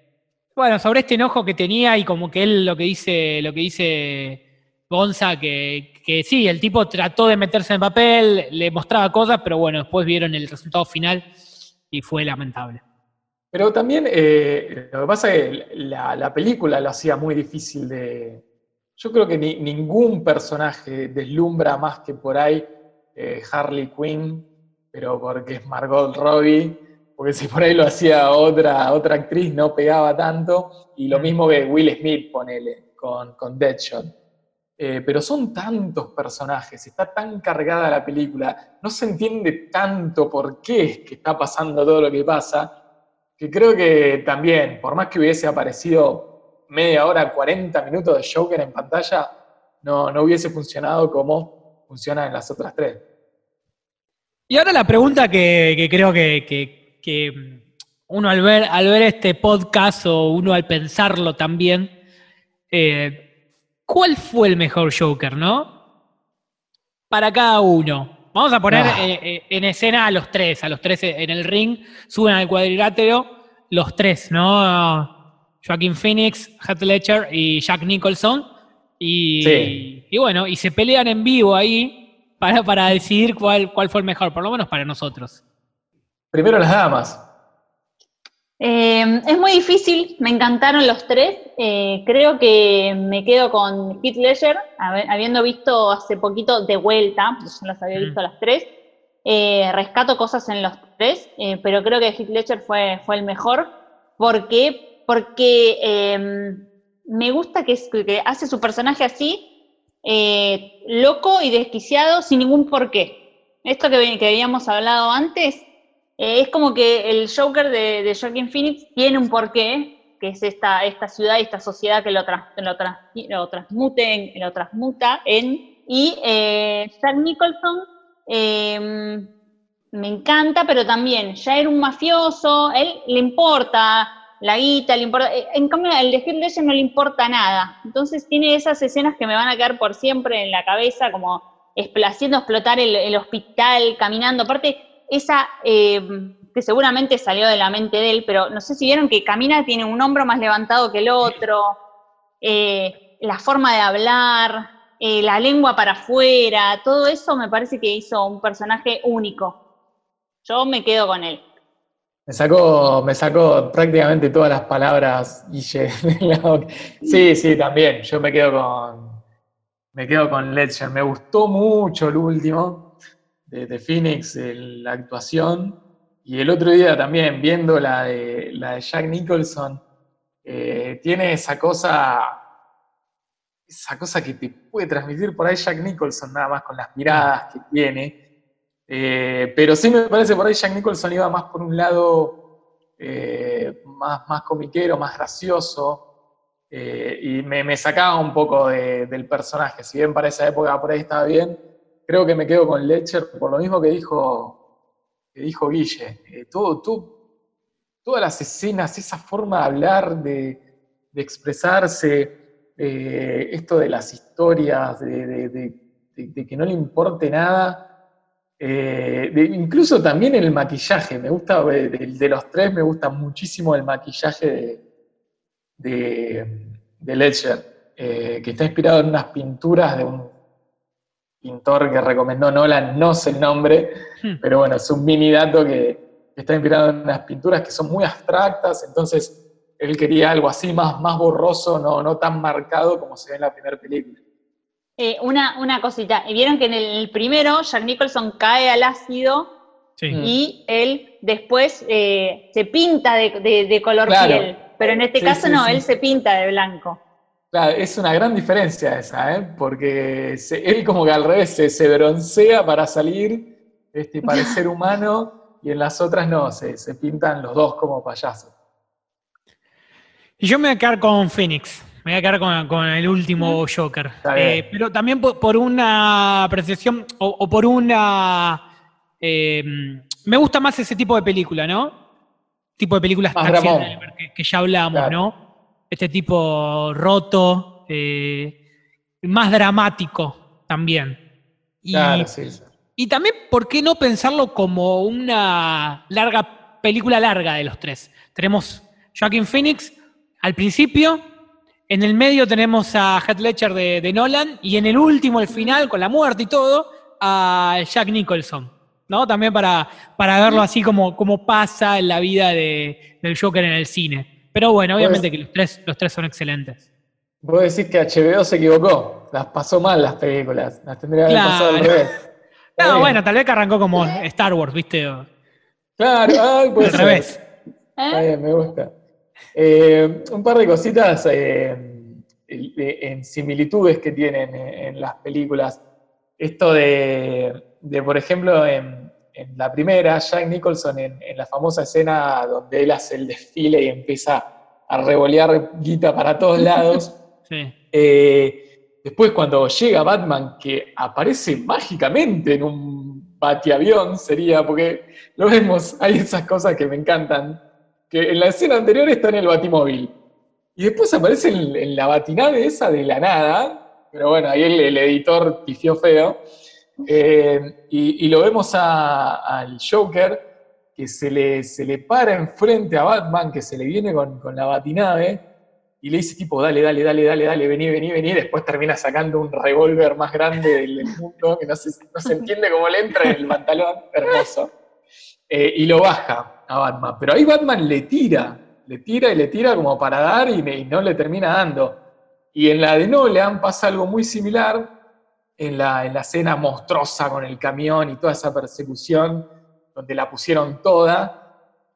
bueno, sobre este enojo que tenía y como que él lo que dice, lo que dice Gonza, que, que sí, el tipo trató de meterse en el papel, le mostraba cosas, pero bueno, después vieron el resultado final y fue lamentable. Pero también eh, lo que pasa es que la, la película lo hacía muy difícil de... Yo creo que ni- ningún personaje deslumbra más que por ahí eh, Harley Quinn, pero porque es Margot Robbie, porque si por ahí lo hacía otra, otra actriz no pegaba tanto, y lo mismo que Will Smith, ponele, con, con Deadshot. Eh, pero son tantos personajes, está tan cargada la película, no se entiende tanto por qué es que está pasando todo lo que pasa, que creo que también, por más que hubiese aparecido media hora, 40 minutos de Joker en pantalla, no, no hubiese funcionado como funciona en las otras tres. Y ahora la pregunta que, creo que, que- que uno al ver, al ver este podcast o uno al pensarlo también, eh, ¿cuál fue el mejor Joker, no? Para cada uno. Vamos a poner Ah. eh, eh, en escena a los tres, a los tres en el ring, suben al cuadrilátero los tres, ¿no? Joaquin Phoenix, Heath Ledger y Jack Nicholson. Y, Sí. y bueno, y se pelean en vivo ahí para, para decidir cuál, cuál fue el mejor, por lo menos para nosotros. Primero las damas. Eh, es muy difícil, me encantaron los tres. Eh, creo que me quedo con Heath Ledger, habi- habiendo visto hace poquito de vuelta, porque yo las había Mm. visto las tres. Eh, rescato cosas en los tres, eh, pero creo que Heath Ledger fue, fue el mejor. ¿Por qué? Porque eh, me gusta que, que hace su personaje así, eh, loco y desquiciado, sin ningún porqué. Esto que, que habíamos hablado antes, eh, es como que el Joker de, de Joaquin Phoenix tiene un porqué, que es esta, esta ciudad y esta sociedad que lo, tras- lo, transmuta en. Y eh, Jack Nicholson eh, me encanta, pero también ya era un mafioso, él le importa la guita, le importa. eh, En cambio, al de no le importa nada. Entonces tiene esas escenas que me van a quedar por siempre en la cabeza, como haciendo explotar el, el hospital, caminando. Aparte, esa eh, que seguramente salió de la mente de él, pero no sé si vieron que camina, tiene un hombro más levantado que el otro, eh, la forma de hablar, eh, la lengua para afuera, todo eso me parece que hizo un personaje único. Yo me quedo con él. Me sacó, me prácticamente todas las palabras Guille. Sí, sí, también. Yo me quedo con. Me quedo con Ledger. Me gustó mucho el último de, Phoenix, el- la actuación. Y el otro día también, viendo la de, la de Jack Nicholson, eh, tiene esa cosa. Esa cosa que te puede transmitir por ahí Jack Nicholson, nada más con las miradas que tiene. Eh, pero sí me parece por ahí Jack Nicholson iba más por un lado eh, más, más comiquero, más gracioso, eh, y me, me sacaba un poco de- del personaje. Si bien para esa época por ahí estaba bien, creo que me quedo con Ledger por lo mismo que dijo, que dijo Guille. Eh, todo, todo- todas las escenas, esa forma de hablar, de, expresarse, eh, esto de las historias, de- que no le importe nada. Eh, incluso también el maquillaje, me gusta, de, los tres me gusta muchísimo el maquillaje de, Ledger, que está inspirado en unas pinturas de un pintor que recomendó Nolan, no sé el nombre, Hmm. pero bueno, es un mini dato que, está inspirado en unas pinturas que son muy abstractas, entonces él quería algo así más, más borroso, no, no tan marcado como se ve en la primera película. Eh, una, una cosita, vieron que en el primero Jack Nicholson cae al ácido Sí. Mm. y él después eh, se pinta de, de- de color Claro. piel, pero en este Sí, caso sí, no, sí. él se pinta de blanco. Claro, es una gran diferencia esa, ¿eh? porque se- él como que al revés se, se broncea para salir este, parecer humano, y en las otras no, se, se pintan los dos como payasos. Y yo me voy a quedar con Phoenix. Me voy a quedar con, con el último Joker. Eh, pero también por, por una apreciación o, o por una. eh, me gusta más ese tipo de película, ¿no? Tipo de películas que, que ya hablamos, Claro. ¿no? Este tipo roto, eh, más dramático también. Y, Claro, sí, sí. y también, ¿por qué no pensarlo como una larga película larga de los tres? Tenemos Joaquin Phoenix al principio, en el medio tenemos a Heath Ledger de, de Nolan y en el último, el final, con la muerte y todo, a Jack Nicholson. ¿no? También para, para verlo así como, como pasa en la vida de- del Joker en el cine. Pero bueno, obviamente que los tres, los tres son excelentes. Vos decís que HBO se equivocó, las pasó mal las películas, las tendría que haber pasado al Claro. revés. No, bien. bueno, tal vez que arrancó como Star Wars, ¿viste? Claro, ay, puede al ser. revés. Está bien, me gusta. Eh, un par de cositas eh, en similitudes que tienen eh, en las películas. Esto de, de, por ejemplo, en, en la primera, Jack Nicholson, en, en la famosa escena donde él hace el desfile y empieza a revolear guita para todos lados. Sí. Eh, después cuando llega Batman, que aparece mágicamente en un batiavión, sería, porque lo vemos, hay esas cosas que me encantan, que en la escena anterior está en el batimóvil, y después aparece en, en la batinave esa de la nada, pero bueno, ahí el, el editor pifió feo, eh, y, lo vemos al Joker, que se le, se le para enfrente a Batman, que se le viene con, con la batinave, y le dice tipo, dale, dale, dale, dale, dale, vení, vení, vení, después termina sacando un revólver más grande del, mundo, que no se, no se entiende cómo le entra en el pantalón, hermoso, Eh, y lo baja a Batman, pero ahí Batman le tira, le tira y le tira como para dar y, y no le termina dando. Y en la de Nolan pasa algo muy similar, en la, en la escena monstruosa con el camión y toda esa persecución, donde la pusieron toda.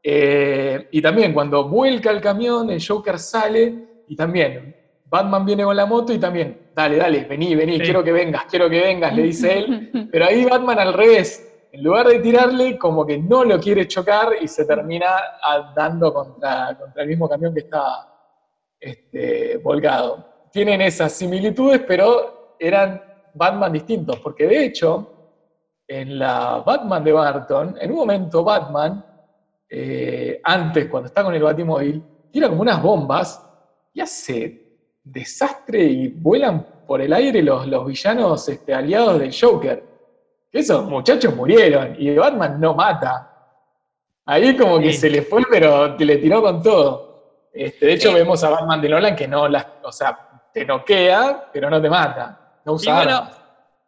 Eh, y también cuando vuelca el camión, el Joker sale y también Batman viene con la moto y también, dale, dale, vení, vení, Sí. quiero que vengas, quiero que vengas, le dice él. Pero ahí Batman al revés, en lugar de tirarle, como que no lo quiere chocar y se termina dando contra, contra el mismo camión que está este, volcado. Tienen esas similitudes, pero eran Batman distintos, porque de hecho, en la Batman de Barton, en un momento Batman, eh, antes, cuando está con el Batimóvil, tira como unas bombas y hace desastre y vuelan por el aire los, los villanos este, aliados del Joker. Esos muchachos murieron y Batman no mata. Ahí como que Sí. se le fue, pero te le tiró con todo. Este, de hecho, Sí. vemos a Batman de Nolan que no las, o sea, te noquea, pero no te mata. No bueno,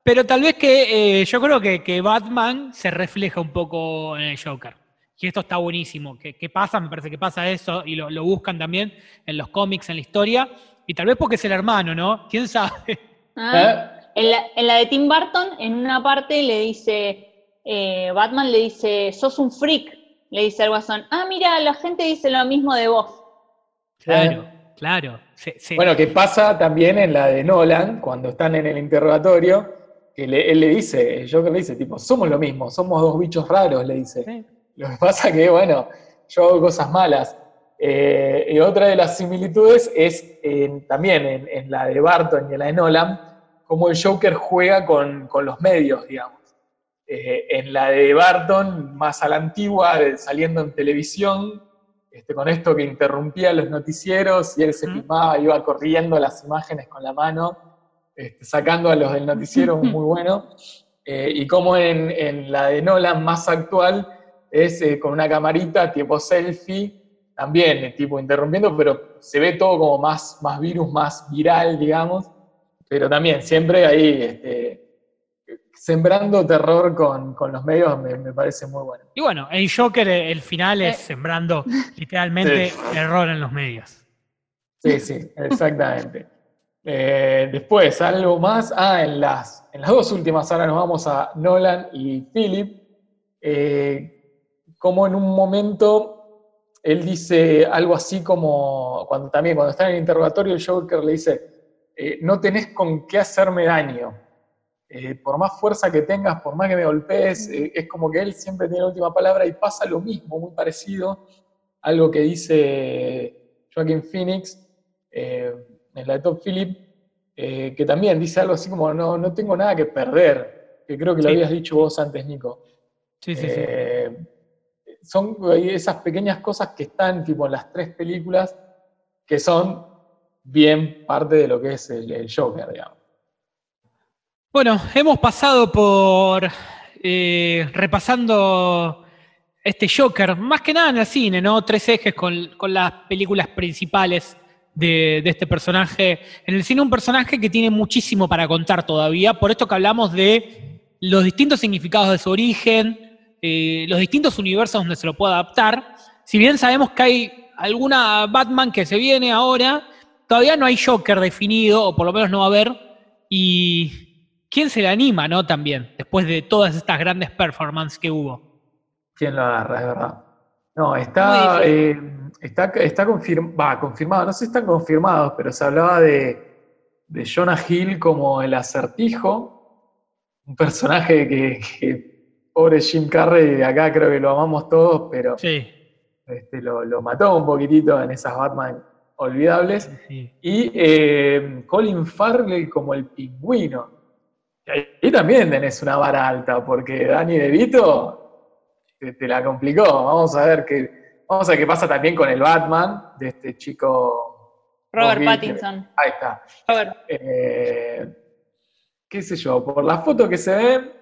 pero tal vez que eh, yo creo que, que Batman se refleja un poco en el Joker. Y esto está buenísimo. ¿Qué, qué pasa? Me parece que pasa eso y lo, lo buscan también en los cómics, en la historia. Y tal vez porque es el hermano, ¿no? ¿Quién sabe? Ah. ¿Eh? En, la, en la de Tim Burton, en una parte le dice, eh, Batman le dice, sos un freak, le dice al guasón, ah, mira, la gente dice lo mismo de vos. Claro, claro. Se- se- Bueno, que pasa también en la de Nolan, cuando están en el interrogatorio, que le- él le dice, el Joker le dice, tipo, somos lo mismo, somos dos bichos raros, le dice. Sí. Lo que pasa que, bueno, yo hago cosas malas. Eh, y otra de las similitudes es en- también en, en la de Barton y en la de Nolan, cómo el Joker juega con, con los medios, digamos. Eh, en la de Barton, más a la antigua, saliendo en televisión, este, con esto que interrumpía los noticieros y él se filmaba, iba corriendo las imágenes con la mano, este, sacando a los del noticiero, muy bueno. Eh, y como en, en la de Nolan más actual, es eh, con una camarita tipo selfie, también eh, tipo interrumpiendo, pero se ve todo como más, más virus, más viral, digamos. Pero también siempre ahí este, sembrando terror con, con los medios me, me parece muy bueno. Y bueno, el Joker, eh, el final es Eh. sembrando literalmente Sí. error en los medios. Sí, sí, exactamente. Eh, después, algo más. Ah, en las, en las dos últimas, ahora nos vamos a Nolan y Philip. Eh, como en un momento él dice algo así como, cuando también cuando está en el interrogatorio, el Joker le dice, eh, no tenés con qué hacerme daño. Eh, por más fuerza que tengas, por más que me golpees, eh, es como que él siempre tiene la última palabra y pasa lo mismo, muy parecido, algo que dice Joaquin Phoenix eh, en la de Top Philip, que también dice algo así como, no, no tengo nada que perder, que creo que lo Sí. habías dicho vos antes, Nico. Sí, sí, sí. Son esas pequeñas cosas que están tipo en las tres películas que son bien parte de lo que es el, el Joker, digamos. Bueno, hemos pasado por eh, repasando este Joker, más que nada en el cine, ¿no? Tres ejes con, las películas principales de, de este personaje. En el cine un personaje que tiene muchísimo para contar todavía, por esto que hablamos de los distintos significados de su origen, eh, los distintos universos donde se lo puede adaptar. Si bien sabemos que hay alguna Batman que se viene ahora, todavía no hay Joker definido, o por lo menos no va a haber, y quién se le anima, ¿no? También, después de todas estas grandes performances que hubo. ¿Quién lo agarra, es verdad? No, está, eh, está, está confirm- va, confirmado, no sé si están confirmados, pero se hablaba de, de Jonah Hill como el acertijo, un personaje que, que pobre Jim Carrey, de acá creo que lo amamos todos, pero Sí. este, lo, lo mató un poquitito en esas Batman olvidables. sí. Y eh, Colin Farley como el pingüino. Y también tenés una vara alta, porque Danny DeVito te, te la complicó. Vamos a ver qué, vamos a ver qué pasa también con el Batman de este chico. Robert Bobby, Pattinson. Ahí está. Robert. Eh, qué sé yo, por la foto que se ve,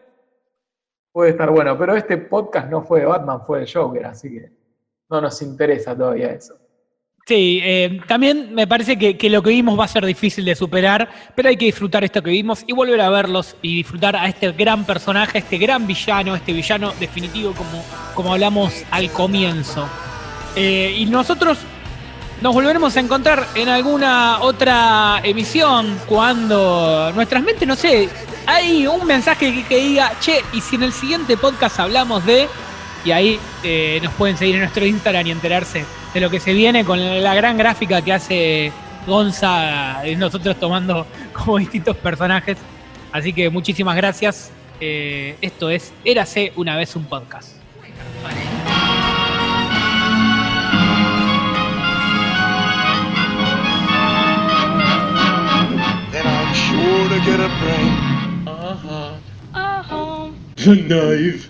puede estar bueno, pero este podcast no fue de Batman, fue de Joker, así que no nos interesa todavía eso. Sí, eh, también me parece que, lo que vimos va a ser difícil de superar, pero hay que disfrutar esto que vimos y volver a verlos y disfrutar a este gran personaje, este gran villano, este villano definitivo como, hablamos al comienzo. Eh, y nosotros nos volveremos a encontrar en alguna otra emisión cuando nuestras mentes, no sé, hay un mensaje que, que diga, che, y si en el siguiente podcast hablamos de... Y ahí eh, nos pueden seguir en nuestro Instagram y enterarse de lo que se viene con la gran gráfica que hace Gonza, y nosotros tomando como distintos personajes. Así que muchísimas gracias. Eh, esto es Érase una vez un podcast. Then I'm sure to get a brain. The knife.